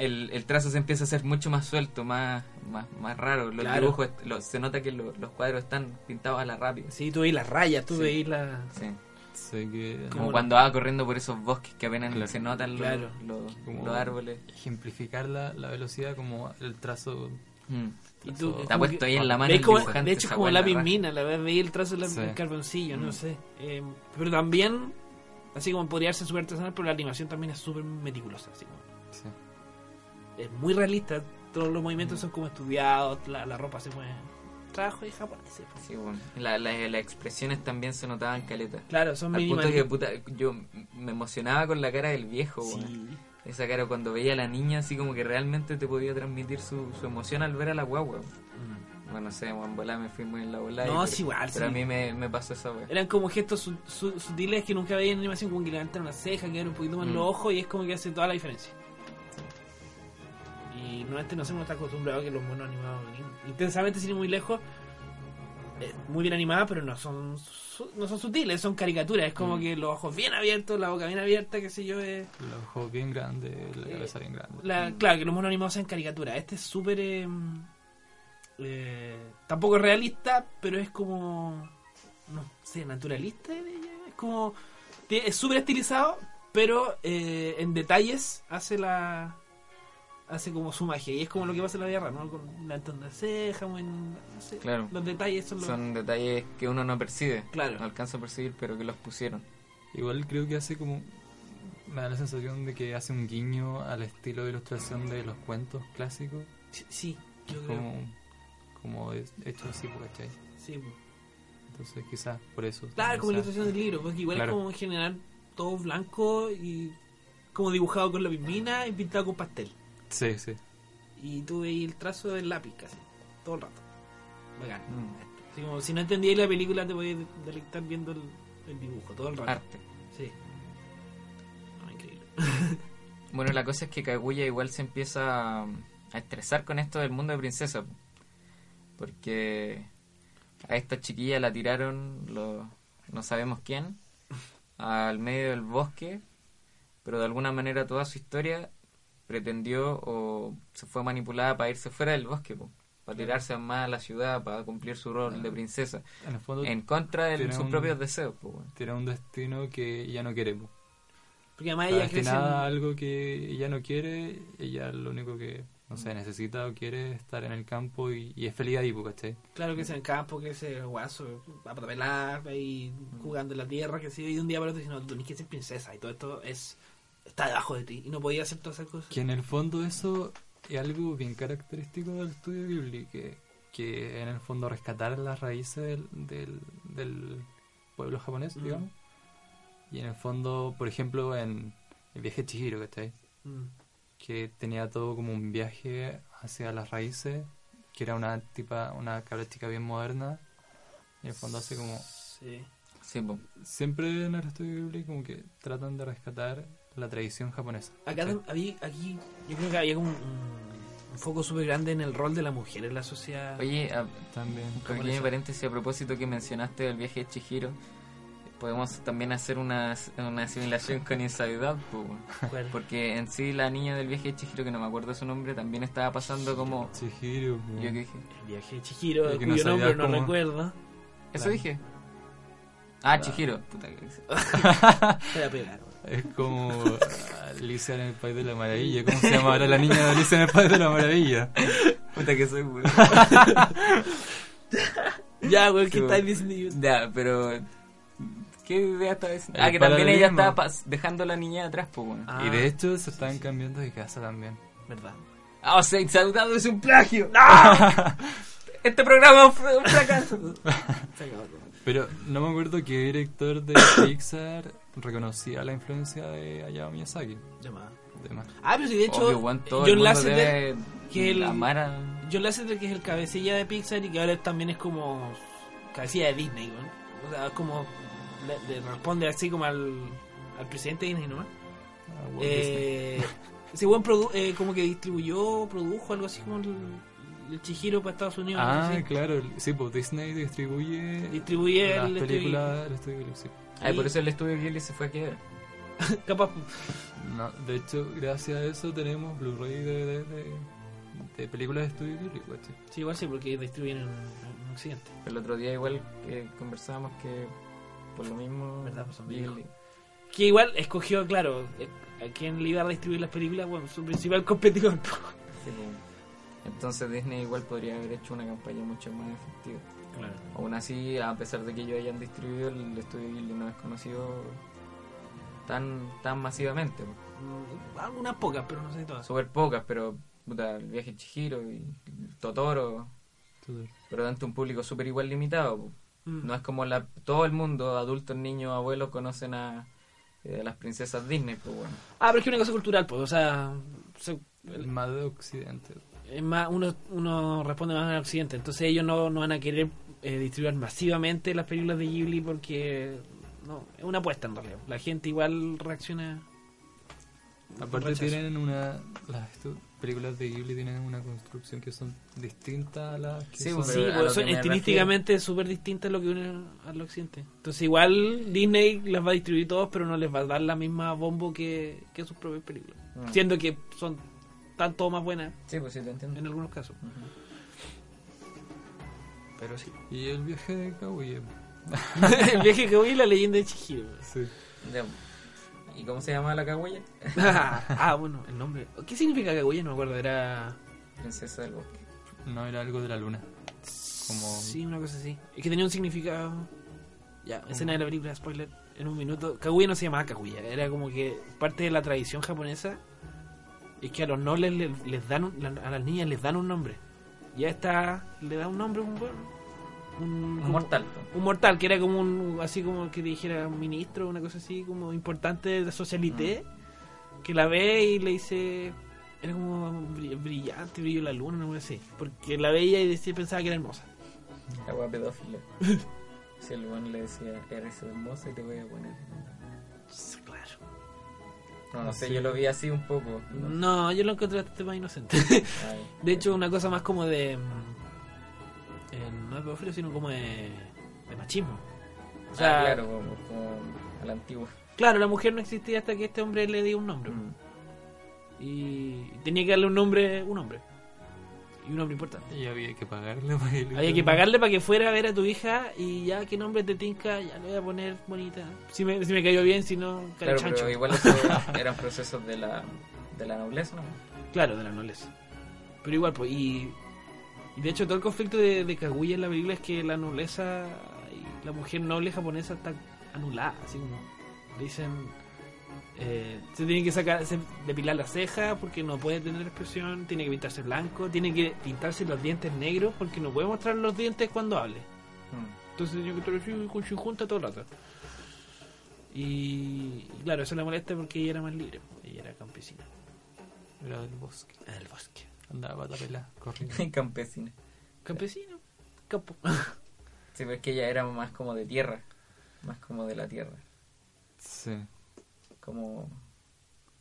El, el trazo se empieza a hacer mucho más suelto, más más, más raro. Los Claro. dibujos, est- lo- se nota que lo- los cuadros están pintados a la rápida. Sí, tú veis las rayas, tú Sí. veis la... Sí. que Como cuando va corriendo por esos bosques que apenas Claro. se notan los, Claro. los, los árboles. ejemplificar la, la velocidad como el trazo. Mm. Y tú, Está puesto que- ahí en la mano. ¿Veis el como- de hecho, como la pismina, la verdad, veis el trazo del Sí. carboncillo, no Mm. sé. Eh, pero también, así como podría ser súper artesanal, pero la animación también es súper meticulosa. Así como, sí. Es muy realista, todos los movimientos son como estudiados, la, la ropa se mueve. Trabajo de japonés. sí. Sí, bueno. La- la- las expresiones también se notaban caleta. Claro, son Al punto que puta, yo me emocionaba con la cara del viejo. Sí. Esa cara cuando veía a la niña, así como que realmente te podía transmitir su, su emoción al ver a la guagua. Mm. Bueno, no sé, en volá me fui muy en la volada. No, es pero, igual, Pero sí. a mí me, me pasó esa wea. Eran como gestos su- su- sutiles que nunca veía en animación, como que levantan una ceja, que un poquito más Mm. los ojos y es como que hace toda la diferencia. Y normalmente no sé, uno está acostumbrado a que los monos animados intensamente sin ir muy lejos, eh, muy bien animadas, pero no son su- no son sutiles, son caricaturas. Es como Mm. que los ojos bien abiertos, la boca bien abierta, qué sé yo. eh, Los ojos bien grandes, la Eh, cabeza bien grande. la- claro, que los monos animados sean caricaturas. Este es súper. eh, tampoco es realista, pero es como. No sé, naturalista. Es como. Es súper estilizado, pero en detalles hace la. Hace como su magia. Y es como lo que pasa en la real, ¿no? Con la entonda de ceja, muy- no sé. Claro. Los detalles son los. Son detalles que uno no percibe. Claro. No alcanza a percibir, pero que los pusieron. Igual creo que hace como. Me da la sensación de que hace un guiño al estilo de ilustración de los cuentos clásicos. Sí, sí, yo creo. Como, hecho así, pues, ¿cachai? Sí, pues. Entonces quizás por eso. Claro, como sea, ilustración del libro, porque igual Claro. es como en general todo blanco y como dibujado con la pismina y pintado con pastel. Sí, sí. Y tú veis el trazo del lápiz casi, todo el rato. Bacán. Mm. Así como si no entendías la película te podías deleitar viendo el, el dibujo todo el rato. Arte. Sí. No, increíble. <laughs> Bueno, la cosa es que Kaguya igual se empieza a estresar con esto del mundo de princesa. po. Porque a esta chiquilla la tiraron, lo, no sabemos quién, al medio del bosque, pero de alguna manera toda su historia pretendió o se fue manipulada para irse fuera del bosque, po, para tirarse más a la ciudad, para cumplir su rol de princesa, En el fondo en contra de sus un- propios deseos. po, tiene un destino que ella no quiere. pues. Porque además ella crece en- algo que ella no quiere, ella lo único que, no sé, necesita o quiere es estar en el campo y, y es feliz ahí, ¿cachai? Claro que sea en campo, que sea guaso, a pelar, ahí jugando en la tierra, que sí, y de un día para otro diciendo, tú tenés que ser princesa, y todo esto es está debajo de ti, y no podía hacer todas esas cosas. Que en el fondo eso es algo bien característico del estudio Ghibli, que, que en el fondo rescatar las raíces del, del, del pueblo japonés, Mm. digamos. Y en el fondo, por ejemplo, en el viaje Chihiro, ¿cachai? Mm. que tenía todo como un viaje hacia las raíces, que era una tipa, una cabra bien moderna, y en el fondo hace como Sí. Siempre en el estudio Ghibli como que tratan de rescatar la tradición japonesa. Acá había, aquí, yo creo que había como un, foco súper grande en el rol de la mujer en la sociedad. Oye, a- también. Pequeño Japonesa. paréntesis a propósito que mencionaste del viaje de Chihiro. Podemos también hacer una, una asimilación con Inside Out, porque en sí la niña del viaje de Chihiro, que no me acuerdo su nombre, también estaba pasando como... Chihiro. ¿Yo qué dije? El viaje de Chihiro, El no cuyo sabía nombre no cómo- recuerdo. ¿Eso Claro. dije? Ah, Chihiro. Puta que dice. <laughs> Te voy a pegar. weón. Es como Alicia en el País de la Maravilla. ¿Cómo se llama ahora la niña de Alicia en el País de la Maravilla? Puta que soy, weón. <laughs> Ya, weón, ¿qué Sí, estás weón. diciendo? Ya, pero... ¿Qué idea estaba diciendo? Ah, que también ella estaba dejando a la niña atrás, pues, weón. Ah, y de hecho se están cambiando de casa también. verdad. Ah, o sea, Out es un plagio. <laughs> Este programa es un fracaso. Se acabó todo. Pero no me acuerdo qué director de <coughs> Pixar reconocía la influencia de Hayao Miyazaki. De más. Ah, pero sí, de hecho, Obvio, John Lasseter, que el- amar a- John Lasseter, que es el cabecilla de Pixar y que ahora también es como cabecilla de Disney, weón. O sea, como le, le responde así como al, al presidente Disney, ¿no? Ah, Eh, ese buen produ eh, como que distribuyó, produjo algo así como el, el Chihiro para Estados Unidos. Ah, claro. Sí, pues Disney distribuye Distribuye las el películas del estudio sí. Ay, por eso el estudio Ghibli se fue a quiebra. <laughs> Capaz. No, de hecho, gracias a eso tenemos Blu-ray de, de, de, de películas de estudio Ghibli, pues, sí. Igual sí, porque distribuyen en, en Occidente. El otro día igual que conversábamos que por lo mismo ¿Verdad? Pues son Ghibli. Que igual escogió, claro, eh, a quien le iba a distribuir las películas, bueno, su principal <laughs> competidor. Sí, pues. Entonces Disney igual podría haber hecho una campaña mucho más efectiva. Claro. Aún así, a pesar de que ellos hayan distribuido, el estudio Ghibli no es conocido tan tan masivamente. Algunas pocas, pero no sé todas. Súper pocas, pero puta, el viaje Chihiro y Totoro, pero ante un público súper igual limitado. Mm. No es como la, todo el mundo, adultos, niños, abuelos, conocen a, eh, las princesas Disney, pues bueno. Ah, pero es que es una cosa cultural, pues, o sea, se- El más de Occidente. es más, uno, uno responde más en Occidente, entonces ellos no, no van a querer eh, distribuir masivamente las películas de Ghibli porque no, es una apuesta en realidad. La gente igual reacciona. Aparte tienen una... Las películas de Ghibli tienen una construcción que son distintas a las que Sí, son... Sí, Pero a pues, lo son estilísticamente súper distintas a lo que une al occidente. Entonces igual Disney las va a distribuir todos, pero no les va a dar la misma bombo que, que sus propias películas. Mm. Siendo que son tanto más buenas Sí, pues sí, te entiendo. en algunos casos. Pero sí. Y el viaje de Kaguya. <laughs> el viaje que voy y la leyenda de Chihiro. Sí. ¿Y cómo se llama la Kaguya? <laughs> ah, bueno, el nombre. ¿Qué significa Kaguya? No me acuerdo, era... Princesa del bosque. No era algo de la luna. Como... Sí, una cosa así. Es que tenía un significado... Ya, escena de la película, spoiler, en un minuto. Kaguya no se llamaba Kaguya, era como que parte de la tradición japonesa es que a los nobles les, les dan un- la- a las niñas les dan un nombre. Y a esta le da un nombre un, buen- un, Un mortal. un mortal que era como un así como que dijera un ministro una cosa así como importante de socialité que la ve y le dice era como brill- brillante brillo la luna no sé porque la veía y decía, pensaba que era hermosa La wea pedófila. <laughs> si el buen le decía, eres hermosa y te voy a poner. claro <laughs> No, no sé, yo lo vi así un poco. No. no yo lo encontré bastante más inocente <laughs> Ay. de hecho una cosa más como de mm, eh, no de pedófilo sino como de, de machismo o sea Ah, claro, como, como a la antigua. claro la mujer no existía hasta que este hombre le dio un nombre Mm. y tenía que darle un nombre un hombre y un nombre importante Y había que pagarle para que había que pagarle para que fuera a ver a tu hija y ya qué nombre te tinca ya le voy a poner bonita. Si me, si me cayó bien si no Claro, chancho. pero igual eso <laughs> eran procesos de la, de la nobleza, ¿no? claro de la nobleza. Pero igual pues y, y de hecho todo el conflicto de, de Kaguya en la película es que la nobleza y la mujer noble japonesa está anulada así como dicen eh, se tiene que sacar se- depilar las cejas porque no puede tener expresión tiene que pintarse blanco tiene que pintarse los dientes negros porque no puede mostrar los dientes cuando hable Mm. entonces tenía que estar así con su junta todo el rato y, y claro eso le molesta porque ella era más libre ella era campesina Era del bosque. del bosque Andaba pata pelada, corriendo. <laughs> Campesina. campesino campo Sí, pero es que ella era más como de tierra. Más como de la tierra. Sí. Como.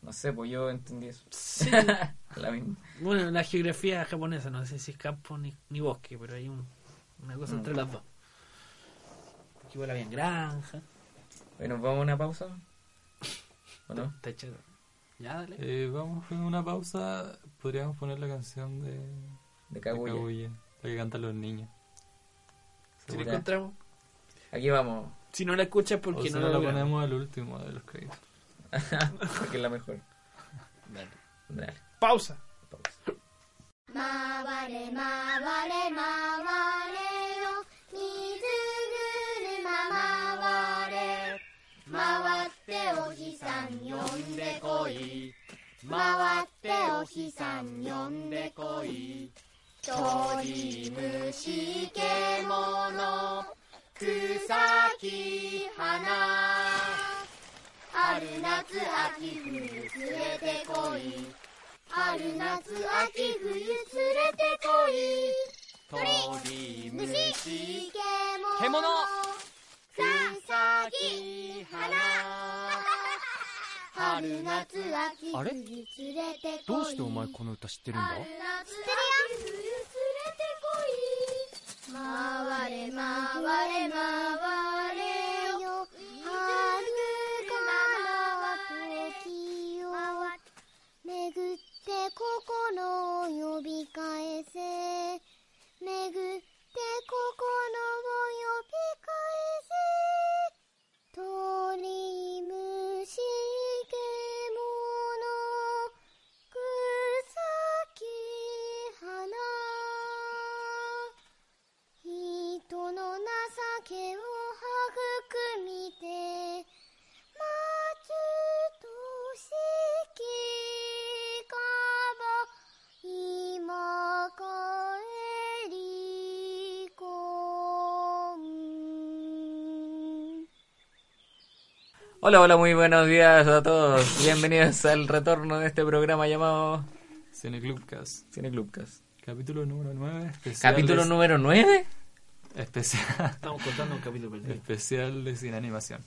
No sé, pues yo entendí eso. Sí. <laughs> la misma. Bueno, la geografía japonesa, no sé si es campo ni, ni bosque, pero hay un- una cosa Mm. entre las dos. Porque igual había granja. Bueno, ¿vamos a una pausa? ¿O no? Está hecho- Ya, dale. Eh, vamos con una pausa. Podríamos poner la canción de, De de Kaguya. La que cantan los niños. Si la encontramos. Aquí vamos, Si no la escuchas, O porque si no no la la ponemos al último de los créditos. <laughs> porque es la mejor. Dale. Dale, Pausa. pausa. 春夏秋冬連れてこい。春夏秋冬連れてこい。鳥虫獣。草き花春夏秋冬連れてこいどうしてお前この歌知ってるんだ春夏秋冬連れてこい回れ回れ回れ心を呼び返せ。Hola, hola, muy buenos días a todos. Bienvenidos al retorno de este programa llamado Cine Clubcast, Cine Clubcast. capítulo número 9. Especial Capítulo de, número 9. Especial, Estamos contando un capítulo perdido. especial de cine animación.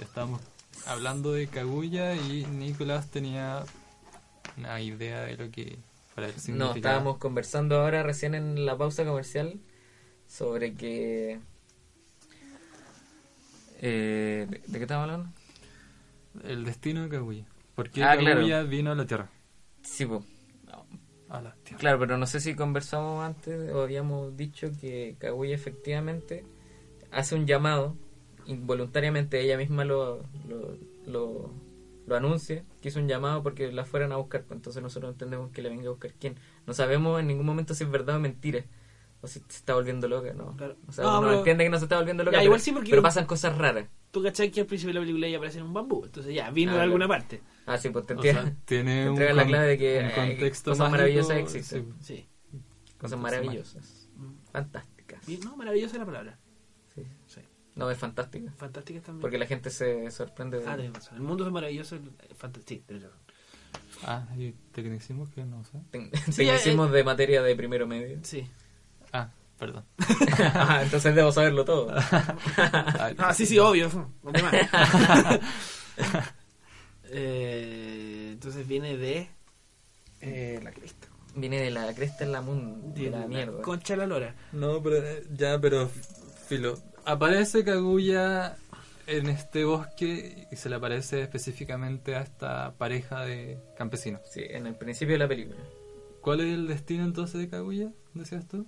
Estamos hablando de Kaguya y Nicolás tenía una idea de lo que para el No, estábamos conversando ahora recién en la pausa comercial sobre que... Eh, ¿de, de qué estamos hablando? El destino de Kaguya. ¿Por qué Ah, claro. Kaguya vino a la Tierra? Sí, po. A la Tierra. Claro, pero no sé si conversamos antes o habíamos dicho que Kaguya efectivamente hace un llamado, involuntariamente ella misma lo, lo, lo, lo anuncia, que hizo un llamado porque la fueran a buscar, pues entonces nosotros entendemos que le venga a buscar quién. No sabemos en ningún momento si es verdad o mentira, o si se está volviendo loca, no. Claro. O sea, No, uno pero- entiende que no se está volviendo loca, Ya, pero, igual sí, porque- pero pasan cosas raras. Tú cachai que al principio de la película ella aparece en un bambú, entonces ya, vino Ah, de claro. alguna parte. Ah, sí, pues te sea, tiene Te un, la clave de que un contexto cosas mágico, maravillosas existen. sí. Sí. Cosas maravillosas, fantásticas. Bien, No, maravillosa la palabra. Sí. Sí. No, es fantástica. Fantástica también. Porque la gente se sorprende de... Ah, tenés razón. El mundo es maravilloso. Fantástico. Sí, tenés razón. Ah, y tecnicismos que no sé. Ten- Sí, Tecnicismos eh, de materia de primero medio. Sí. Ah, perdón. <laughs> ah, entonces debo saberlo todo. <laughs> Ah, sí, sí, obvio. <laughs> Eh, entonces viene de. Eh, la cresta. Viene de la cresta en la mun, de la mierda. Concha la lora. No, pero eh, ya, pero filo. Aparece Kaguya en este bosque y se le aparece específicamente a esta pareja de campesinos. Sí, en el principio de la película. ¿Cuál es el destino entonces de Kaguya? ¿Decías tú?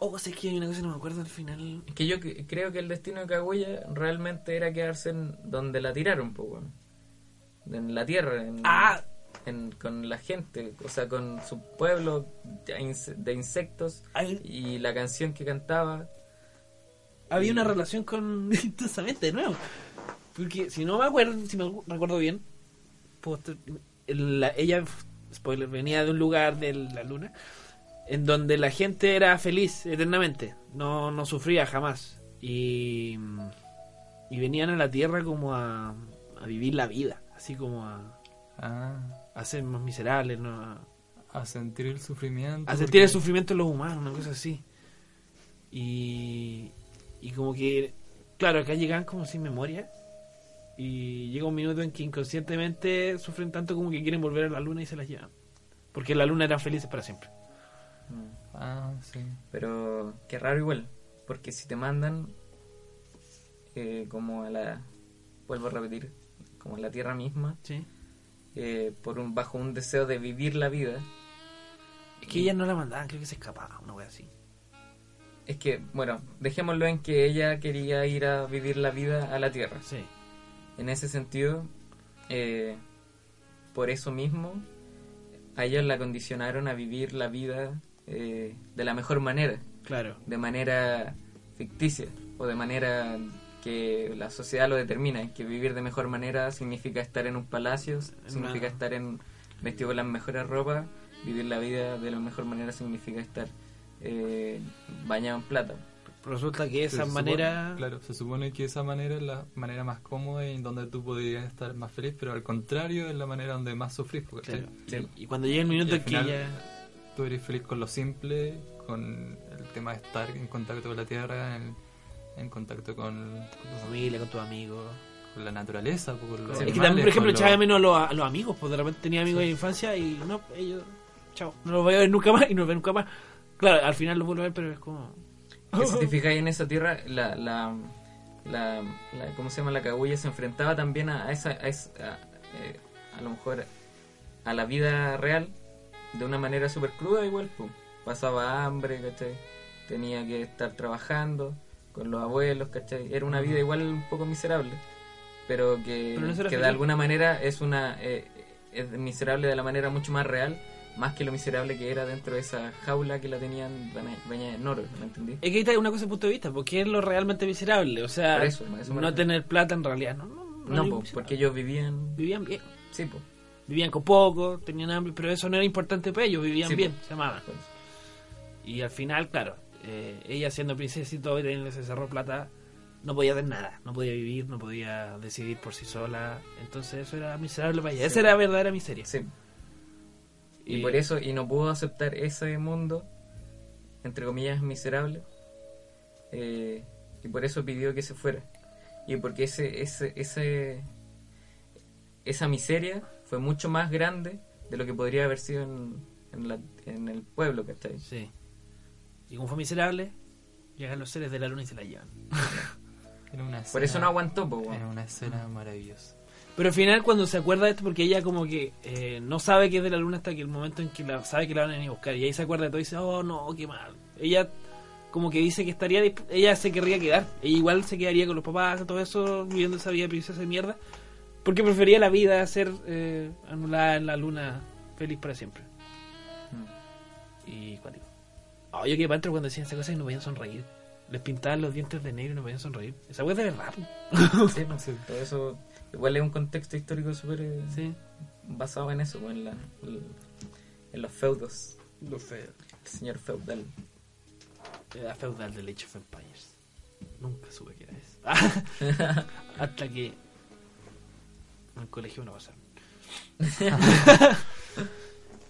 Oh, sé que hay una cosa que no me acuerdo al final. Es que yo creo que el destino de Kaguya realmente era quedarse en donde la tiraron, pues, weón. En la tierra, en, Ah, en- con la gente, o sea, con su pueblo de inse- de insectos y la canción que cantaba. había una relación con <laughs> intensamente de nuevo. Porque si no me acuerdo, si me recuerdo bien, el- la- ella, spoiler, venía de un lugar de la luna en donde la gente era feliz eternamente, no, no sufría jamás. Y, y venían a la tierra como a, a vivir la vida, así como a, Ah, a ser más miserables, ¿no? a, a sentir el sufrimiento. a sentir el sufrimiento de los humanos, una cosa así. Y, y como que, claro, acá llegan como sin memoria. Y llega un minuto en que inconscientemente sufren tanto como que quieren volver a la luna y se las llevan. Porque la luna eran felices para siempre. Ah, sí. Pero qué raro igual, porque si te mandan eh, como a la, vuelvo a repetir, como a la tierra misma, Sí. eh, por un bajo un deseo de vivir la vida, Es que ellas no la mandaban, creo que se escapaba, una wea así. es que, bueno, dejémoslo en que ella quería ir a vivir la vida a la tierra. Sí. En ese sentido, eh, por eso mismo, a ellos la condicionaron a vivir la vida eh, de la mejor manera. Claro. de manera ficticia o de manera que la sociedad lo determina, que vivir de mejor manera significa estar en un palacio, significa estar en vestido con las mejores ropas, vivir la vida de la mejor manera significa estar eh, bañado en plata. Pero resulta que esa Se manera... supone- claro, se supone que esa manera es la manera más cómoda y en donde tú podrías estar más feliz, pero al contrario es la manera donde más sufrís. Claro. Y, y cuando llega el minuto en que final- ella... tú eres feliz con lo simple, con el tema de estar en contacto con la tierra, en, en contacto con, Con tu familia, con tus amigos. con la naturaleza, con los es que también, por ejemplo, echaba de los- menos a los, a los amigos, pues de repente tenía amigos de infancia y no, ellos, chao, no los voy a ver nunca más y no los veo nunca más. Claro, al final los vuelvo a ver, pero es como. Que si te <laughs> fijáis en esa tierra, la, la, la, la- ¿cómo se llama? La cagulla se enfrentaba también a, a esa, a, esa- a, eh, a lo mejor a la vida real de una manera súper cruda igual, pasaba hambre, ¿cachai? Tenía que estar trabajando con los abuelos, ¿cachai? Era una vida igual un poco miserable, pero que, Pero no que de alguna manera es una eh, es miserable de la manera mucho más real, más que lo miserable que era dentro de esa jaula que la tenían baña- en oro, ¿me entendí? Es que ahí está una cosa de punto de vista, porque es lo realmente miserable. O sea, eso, eso no tener plata en realidad, no. No, No, es po, porque ellos vivían. Vivían bien. Sí, pues. Vivían con poco, tenían hambre, pero eso no era importante para ellos, vivían Sí, bien, po. se amaban. Y al final, claro, eh, ella siendo princesa y todo, y cerro plata, no podía hacer nada, no podía vivir, no podía decidir por sí sola. Entonces eso era miserable para ella. Esa era verdadera miseria. Sí. Y, Y- por eso, y no pudo aceptar ese mundo, entre comillas, miserable. eh, y por eso pidió que se fuera. Y porque ese, ese, ese, esa miseria fue mucho más grande de lo que podría haber sido en, en, la- en el pueblo, ¿cachai? Sí. Y como fue miserable, llegan los seres de la luna y se la llevan. <laughs> Era una Por eso no aguantó, po. Era una escena maravillosa. Pero al final cuando se acuerda de esto, porque ella como que eh, no sabe que es de la luna hasta que el momento en que la, sabe que la van a venir a buscar. Y ahí se acuerda de todo y dice, oh no, qué mal. Ella como que dice que estaría, ella se querría quedar. Ella igual se quedaría con los papás, todo eso, viviendo esa vida de princesa de mierda. Porque prefería la vida a ser eh, anulada en la luna feliz para siempre. Y cuático. Oh, yo quedé para adentro cuando decían esa cosa y no podían sonreír. Les pintaban los dientes de negro y no podían sonreír. Esa wea es de verdad. <laughs> Sí, pues, todo eso igual es un contexto histórico súper eh, Sí. basado en eso, en, la, en los feudos. Lo feo. El señor feudal. Era feudal del Age of Empires. Nunca supe que era eso. <laughs> Hasta que en el colegio lo pasaron. <laughs>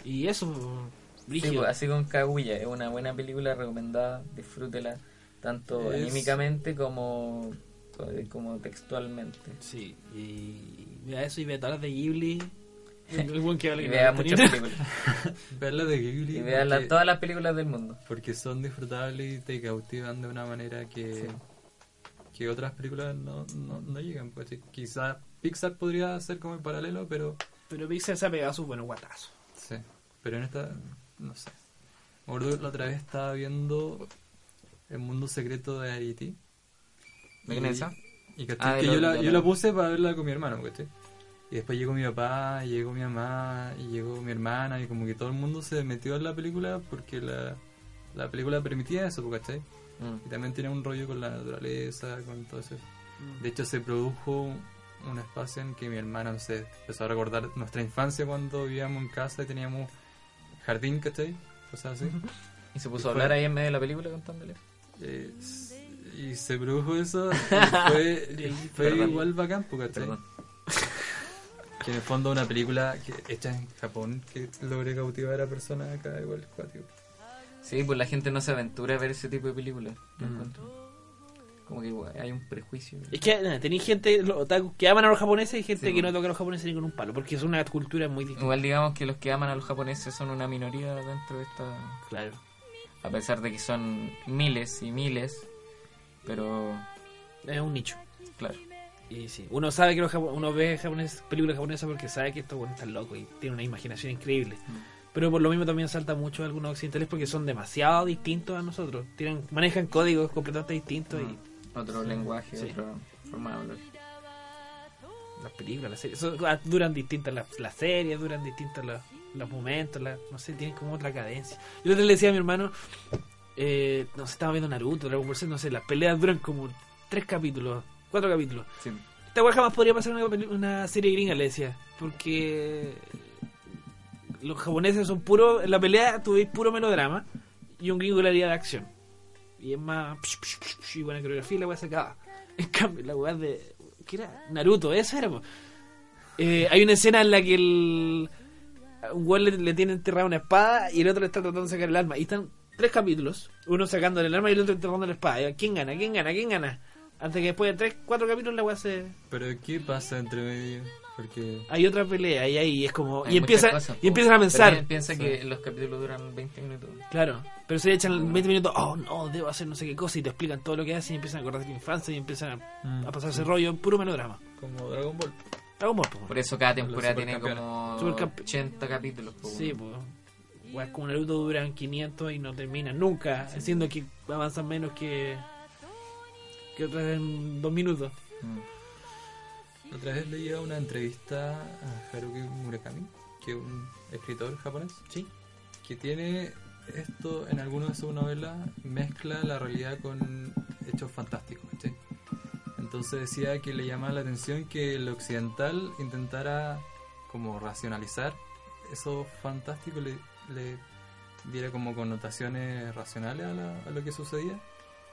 y eso, Sí, pues, así con Kaguya, es una buena película recomendada, disfrútela tanto Es- anímicamente como, como textualmente. Sí, y vea eso y vea todas las de Ghibli. El, el buen que Y vea no muchas películas. <laughs> Verla de Ghibli. Y vea la- todas las películas del mundo. Porque son disfrutables y te cautivan de una manera que, que otras películas no, no, no llegan. Pues sí, quizás Pixar podría ser como el paralelo, pero Pero Pixar se ha pegado sus buenos guatazos. sí. Pero en esta, no sé. Que la otra vez estaba viendo El mundo secreto de Ariti. ¿De quién es esa? Y ¿cachai? Ah, que lo- yo, la, yo la- puse para verla con mi hermano, ¿cachai? Y después llegó mi papá, y llegó mi mamá, y llegó mi hermana, y como que todo el mundo se metió en la película porque la, la película permitía eso, ¿cachai? Mm. Y también tiene un rollo con la naturaleza, con todo eso. De hecho, se produjo un espacio en que mi hermano no sé, empezó a recordar nuestra infancia cuando vivíamos en casa y teníamos jardín, ¿cachai? Cosas así. Y se puso a Fue- hablar ahí en medio de la película contándole. Eh, y se produjo eso y fue, y fue igual bacán, pues, ¿cachai? Perdón. <laughs> Que en el fondo una película que, hecha en Japón que logre cautivar a personas acá igual es cuático. Sí, pues la gente no se aventura a ver ese tipo de películas. Mm. Como que hay un prejuicio. Es que eh, tenéis gente los otakus que aman a los japoneses y gente Sí, que bueno. no toca a los japoneses ni con un palo, porque es una cultura muy distinta. Igual digamos que los que aman a los japoneses son una minoría dentro de esta... Claro. A pesar de que son miles y miles. Pero, Es un nicho. claro. Y sí, uno sabe que los japo- uno ve japonés, películas japonesas porque sabe que estos buenos están locos y tienen una imaginación increíble. Pero por lo mismo también salta mucho a algunos occidentales porque son demasiado distintos a nosotros. Tienen, manejan códigos completamente distintos y Otro lenguaje, Sí. otra forma de hablar. las películas, las series, eso, ah, duran distintas las, las series, duran distintas las- los momentos, la- no sé, tienen como otra cadencia. Yo le decía a mi hermano, eh, no sé, estaba viendo Naruto, Dragon Ball Z, no sé, las peleas duran como tres capítulos, cuatro capítulos. Sí. Esta weá jamás podría pasar una serie gringa, le decía. Porque los japoneses son puro. En la pelea tuve puro melodrama. Y un gringo le haría de acción. Y es más. psh, psh, y buena coreografía y la weá se acaba. <laughs> En cambio, la weá de. ¿Qué era? Naruto, eso era. Eh, hay una escena en la que el. Un weón le, tiene enterrada una espada y el otro le está tratando de sacar el alma. Y están tres capítulos, uno sacando el arma y el otro enterrando la espada. ¿Quién gana? ¿Quién gana? ¿Quién gana? Antes que después de tres, cuatro capítulos la weá se... Pero ¿qué pasa entre medio? Porque Hay otra pelea y ahí es como... Hay y, empieza, cosas, y empiezan a pensar. Piensa que los capítulos duran 20 minutos. Claro, pero se echan 20 minutos, oh no, debo hacer no sé qué cosa y te explican todo lo que hacen y empiezan a acordar de la infancia y empiezan a, Mm. a pasar ese rollo, puro melodrama. como Dragon Ball. Dragon Ball, po. Por eso cada temporada tiene como Supercampe- 80 capítulos. po, Sí, pues. Weas como Naruto duran 500 y no terminan nunca, siendo que avanzan menos que que otras en dos minutos. Mm. Otra vez leía una entrevista a Haruki Murakami, que es un escritor japonés, Sí. que tiene esto en alguna de sus novelas, mezcla la realidad con hechos fantásticos. Entonces decía que le llamaba la atención que el occidental intentara como racionalizar eso fantástico, le, le diera como connotaciones racionales a, la- a lo que sucedía.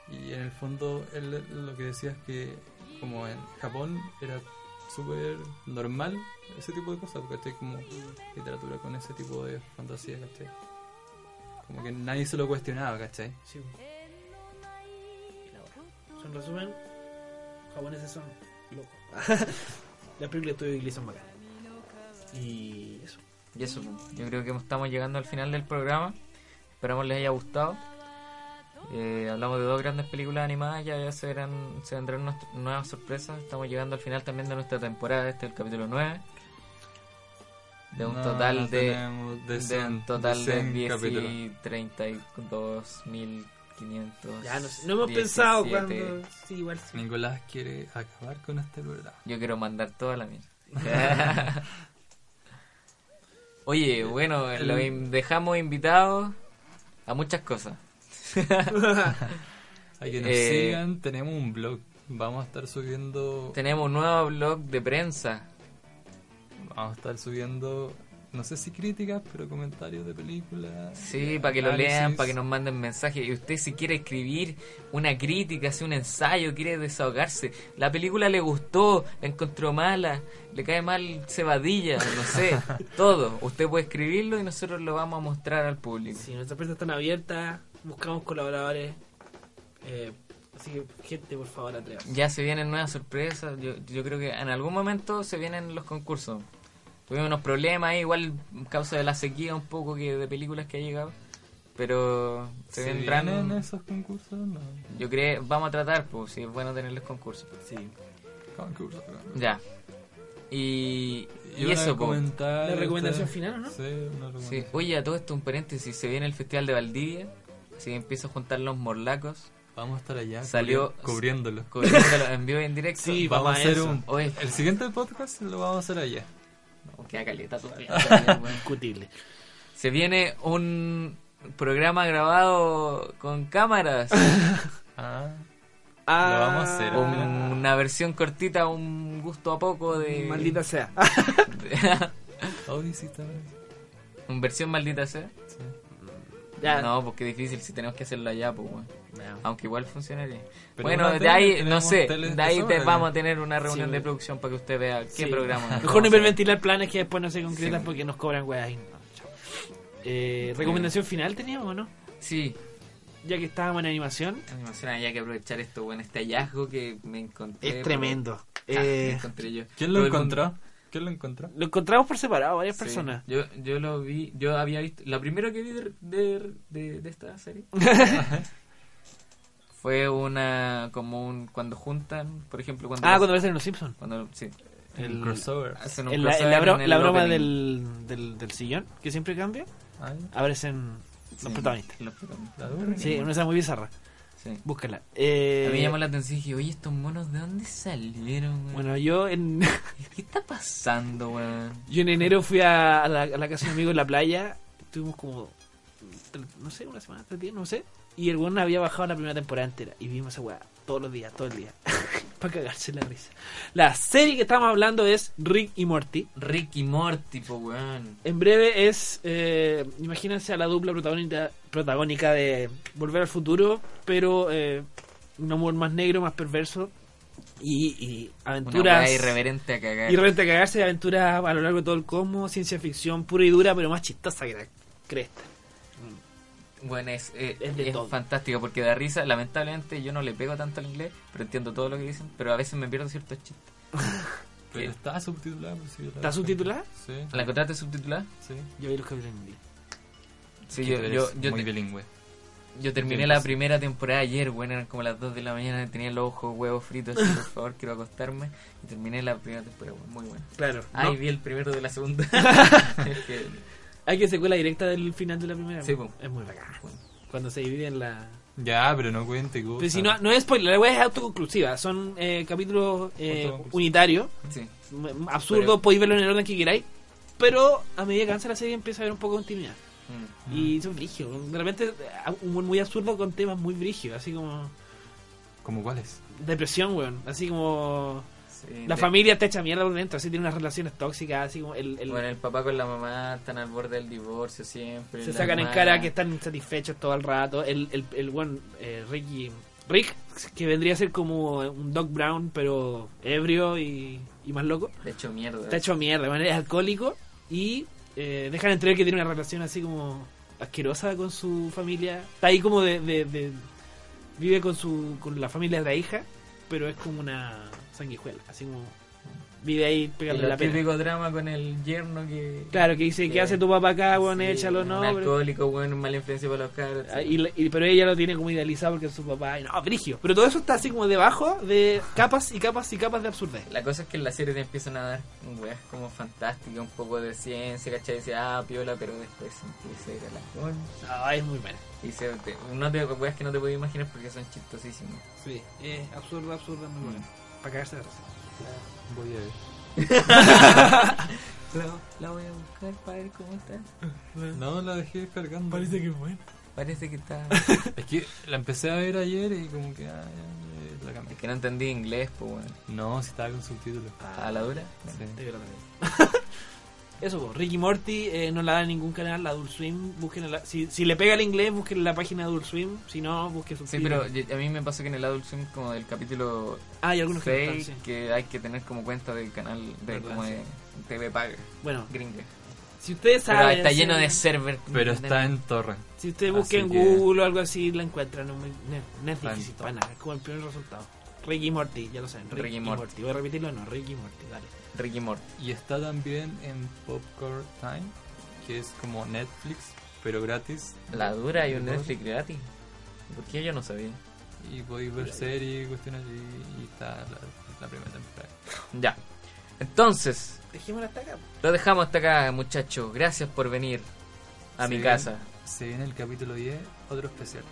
Y en el fondo él lo que decía es que como en Japón era súper normal ese tipo de cosas, ¿cachai? Como literatura con ese tipo de fantasía, ¿cachai? Como que nadie se lo cuestionaba, ¿cachai? Sí. En resumen, japoneses son locos. <laughs> Las películas de Estudio Ghibli son bacanas. Y eso. Y eso, yo creo que estamos llegando al final del programa. Esperamos les haya gustado. Eh, hablamos de dos grandes películas animadas, ya, ya se, verán, se vendrán nuestras nuevas sorpresas. Estamos llegando al final también de nuestra temporada, este es el capítulo 9. De un No, total no de, de de un total de de, cien 10 capítulos. y 32.500. Ya no, sé, no hemos pensado cuándo. Sí, igual sí. Nicolás quiere acabar con este programa. Yo quiero mandar toda la mierda. <laughs> <laughs> Oye, bueno, El- lo in- dejamos invitados a muchas cosas. <laughs> A que nos Eh, sigan, tenemos un blog. Vamos a estar subiendo. Tenemos un nuevo blog de prensa. Vamos a estar subiendo. No sé si críticas, pero comentarios de películas. Sí, para que lo lean, para que nos manden mensajes. Y usted si quiere escribir una crítica, hacer un ensayo, quiere desahogarse. La película le gustó, la encontró mala, le cae mal cebadilla, no sé, <laughs> todo. Usted puede escribirlo y nosotros lo vamos a mostrar al público. Sí, nuestras puertas están abiertas. Buscamos colaboradores. Eh, así que, gente, por favor, atrévase. Ya se vienen nuevas sorpresas. Yo, yo creo que en algún momento se vienen los concursos. Tuvimos unos problemas ahí, igual a causa de la sequía un poco que de películas que ha llegado. Pero se, ¿Se vendrán. vienen esos concursos? No. Yo creo, vamos a tratar, pues, si es bueno tenerles concursos. Sí. Concursos. Ya. Y, y eso, pues. comentar La recomendación ustedes- final, ¿o no? Sí, una Sí. recomendación. Oye, a todo esto un paréntesis, se viene el Festival de Valdivia. Así que empiezo a juntar los morlacos. Vamos a estar allá Salió- cubri- cubriéndolo. Cubriéndolo en vivo y en directo. Sí, vamos a vamos a hacer eso. un. Oye, El siguiente podcast lo vamos a hacer allá. no, queda caleta todavía. Discutible. Se viene un programa grabado con cámaras. Ah, <laughs> Ah, Lo vamos a hacer. una versión cortita, un gusto a poco de. Maldita sea. hoy sí está bien. ¿Un versión maldita sea? Ya. No, porque es difícil si tenemos que hacerlo allá, pues, weón. No. Aunque igual funcionaría. Pero bueno, de ahí, no sé, de ahí te vamos a tener una reunión Sí, de bueno. producción para que usted vea qué Sí. programa. Mejor no hiperventilar planes que después no se concretan Sí. porque nos cobran weas. ahí. No, chao. Eh, ¿Recomendación final teníamos o no? Sí, Ya que estábamos en animación. animación, hay que aprovechar esto, bueno, este hallazgo que me encontré. Es tremendo. Ah, me Eh, encontré yo. ¿Quién Todo lo el mundo- encontró? ¿Quién lo encontró? lo encontramos por separado, varias Sí, personas. Yo, yo lo vi, yo había visto, lo primero que vi de, de, de- de esta serie <laughs> fue una, como un, cuando juntan, por ejemplo, cuando... Ah, las- cuando ves en Los Simpsons. cuando- sí, El crossover. hacen un En la, en crossover la, bro- en el la broma del, del, del sillón, que siempre cambia, aparecen los Sí, protagonistas. los protagonistas. La dura. Sí, una escena muy bizarra. Sí. Búscala. Eh, A mí me llamó la atención y dije, oye, estos monos, ¿de dónde salieron, weón? Bueno, yo en, <laughs> ¿Qué está pasando, weón? yo en enero fui a, la, a la casa de un amigo en la playa. Estuvimos como, no sé, una semana, tres días, no sé. Y el weón había bajado la primera temporada entera. Y vimos esa weá todos los días, todo el día. <laughs> Para cagarse la risa. La serie que estamos hablando es Rick y Morty. Ricky Morty, po, weón. En breve es, eh, imagínense a la dupla protagónica, protagónica de Volver al Futuro, pero eh, un amor más negro, más perverso y, y aventuras... irreverente a cagar. Y realmente cagarse aventuras a lo largo de todo el cosmos, ciencia ficción pura y dura, pero más chistosa que la cresta. Bueno, es, eh, Es de es fantástico porque da risa. Lamentablemente yo no le pego tanto al inglés, pero entiendo todo lo que dicen. Pero a veces me pierdo ciertos chistes. <laughs> Pero está subtitulada. pues, sí, ¿Está subtitulada? Sí, ¿La encontraste subtitulada? sí. Yo vi los capítulos en inglés. Sí, Que yo, yo, yo, muy te- bilingüe. yo terminé la primera temporada ayer, bueno, eran como las 2 de la mañana, tenía los ojos huevos fritos, así, por favor, quiero acostarme. Y terminé la primera temporada, bueno, muy buena. Claro. Ay, No, vi el primero de la segunda. <laughs> Es que- Hay que secuela directa del final de la primera. Sí, po. Es muy bacán. Cuando se divide en la... Ya, pero no cuente cosas. Pero si no, no es spoiler, la wea es autoconclusiva. Son eh, capítulos eh, unitarios. sí. Absurdo, Pero- podéis verlo en el orden que queráis. Pero a medida que avanza la serie empieza a haber un poco de continuidad. Mm. Y son brígidos. De repente, eh, humor muy absurdo con temas muy brígidos. Así como ¿Cómo cuáles? depresión, weón. Así como Sí, la de- familia está hecha mierda por dentro. Así tiene unas relaciones tóxicas. Así como el, el- Bueno, el papá con la mamá están al borde del divorcio siempre. se sacan en cara que están insatisfechos todo el rato. El, el, el buen eh, Ricky. Rick, que vendría a ser como un Doc Brown, pero ebrio y, y más loco. De hecho, mierda. Está hecho mierda, man, es alcohólico y eh, dejan entrever que tiene una relación así como asquerosa con su familia. Está ahí como de, de- de- vive con su con la familia de la hija, pero es como una sanguijuela, así como vive ahí pegándole el la pena. típico drama con el yerno que. Claro, que dice, que- ¿qué hace tu papá acá, weón? Sí, Échalo, un no. pero- alcohólico, bueno, mala influencia para los cabros. Ah, y, pero ella lo tiene como idealizado porque es su papá. Y no, brigio. Pero todo eso está así como debajo de capas y capas y capas de absurdez. La cosa es que en la serie te empiezan a dar weas como fantásticas, un poco de ciencia, ¿cachai? Dice, ah, piola, pero después empieza a ir a la. Ah, es muy bueno. Y se, te, no te, weas que no te puedes imaginar porque son chistosísimos. Sí, es absurdo, absurdo, muy bueno. Para cagarse de risa. Voy a ver. <laughs> La, la voy a buscar para ver cómo está. No, la dejé descargando. que es bueno. Parece que está. <laughs> Es que la empecé a ver ayer y como que ah, ya, ya, la cambié. Es que no entendí inglés, pues bueno. No, si estaba con subtítulos. A la dura. Sí. <laughs> Eso, pues, Ricky Morty eh, no la da en ningún canal, la Adult Swim, busquen la, si, si le pega el inglés, busquen la página de Adult Swim, si no, busquen su Sí, pero a mí me pasó que en el Adult Swim, como del capítulo Ah, hay algunos que no 6, están, sí. que hay que tener como cuenta del canal de, Verdad, como sí. de TV paga, Bueno, gringa. si ustedes Pero saben... está si- lleno de server. Pero está en torre. Si ustedes Así busquen que- Google o algo así, la encuentran, no, no, no es Está en difícil todo. para nada, es como el primer resultado. Ricky Morty, ya lo saben, Ricky, Ricky Morty. Morty. Voy a repetirlo, no, Ricky Morty, dale. Ricky Morty. Y está también en Popcorn Time, que es como Netflix, pero gratis. La dura y un ¿De Netflix gratis. ¿Por qué yo no sabía? Y podéis ver series, cuestiones y, y está la, la primera temporada. <laughs> Ya. Entonces, Dejémosla hasta acá. lo dejamos hasta acá, muchachos. Gracias por venir a mi casa. Se viene el capítulo 10, otro especial.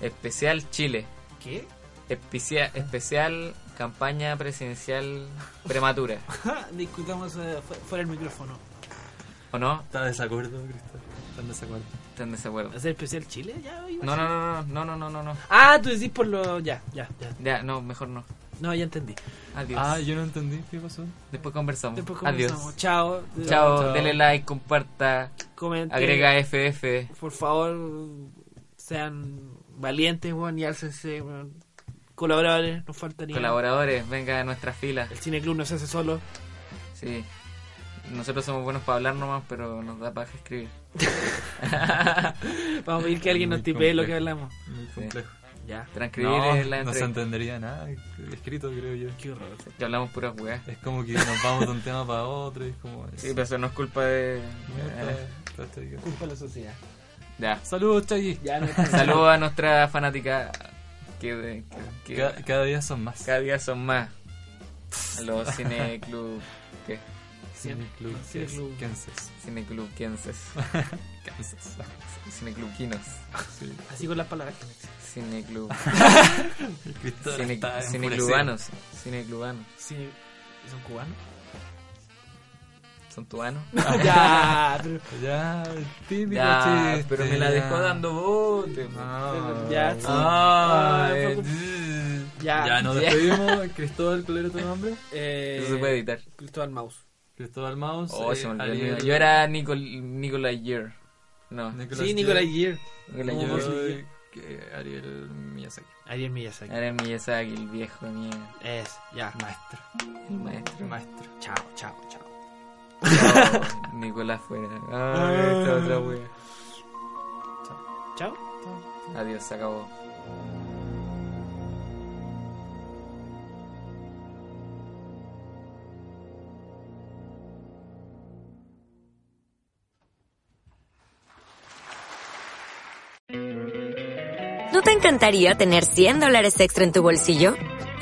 Especial Chile. ¿Qué? Especia- especial campaña presidencial prematura. <laughs> Discutamos eh, fu- fuera del micrófono. ¿O no? ¿Está de desacuerdo, Cristóbal? ¿Está en desacuerdo? ¿Están en desacuerdo? ¿Hacer especial Chile? Ya, No, no, no, no, no, no, no, no. Ah, tú decís por lo... Ya, ya, ya. Ya, no, mejor no. No, ya entendí. Adiós. Ah, yo no entendí qué pasó. Después conversamos. Después Adiós. conversamos. Chao. Chao, Chao. dele like, comparta, Comente. agrega FF. Por favor, sean valientes, weón, y álcense, weón. Colaboradores, nos faltaría. Colaboradores, venga a nuestra fila. El cineclub no se hace solo. Sí. Nosotros somos buenos para hablar nomás, pero nos da paja escribir. <laughs> Vamos a pedir que alguien nos tipee lo que hablamos. Muy complejo. Ya. Transcribir No, es la no se entrevista. entendería nada escrito, creo yo. Qué horror. Que hablamos puras weas. Es como que nos vamos de un tema para otro y es como... Sí, pero eso no es culpa de. Mierda, eh. Culpa de la sociedad. Ya. Saludos, Chagui. Ya, no Saludos a nuestra fanática que, que- que Cada, cada día son más. cada día son más. <laughs> Los cineclub. ¿Qué? Cineclub Cineclub. Kansas. Cineclubquienses. Kansas. <laughs> Cineclubquinos. Sí. Así con las palabras. Cineclub. <laughs> Cristóbal Cine, está cineclubanos. Cineclubanos. Sí. ¿Son cubanos? ¿Son tubanos? <laughs> ya, pero... Ya, el típico Ya, chiste. pero me la dejó ya. dando bote. Ah, Ya, sí. Ah, Ah, eh, Ya. Ya, nos Ya. despedimos. Cristóbal, ¿cuál era tu nombre? Eh, Eso se puede editar. Cristóbal Mouse. Cristóbal Maus. Oh, eh, se me olvidó el Ariel- mío. Yo era Nicol Nicolai Year. No, Nicolas Sí, Nicolás Year. Nicolai ¿Cómo Yo se Year. Ariel Miyazaki. Ariel Miyazaki. Era Miyazaki, el viejo mierda. Es, ya. Maestro. El maestro. Maestro. Chao, chao, chao. Chao, Nicolás fuera. Ay, esta otra wea. Chao. Chao. Adiós, se acabó. ¿No te encantaría tener 100 dólares extra en tu bolsillo?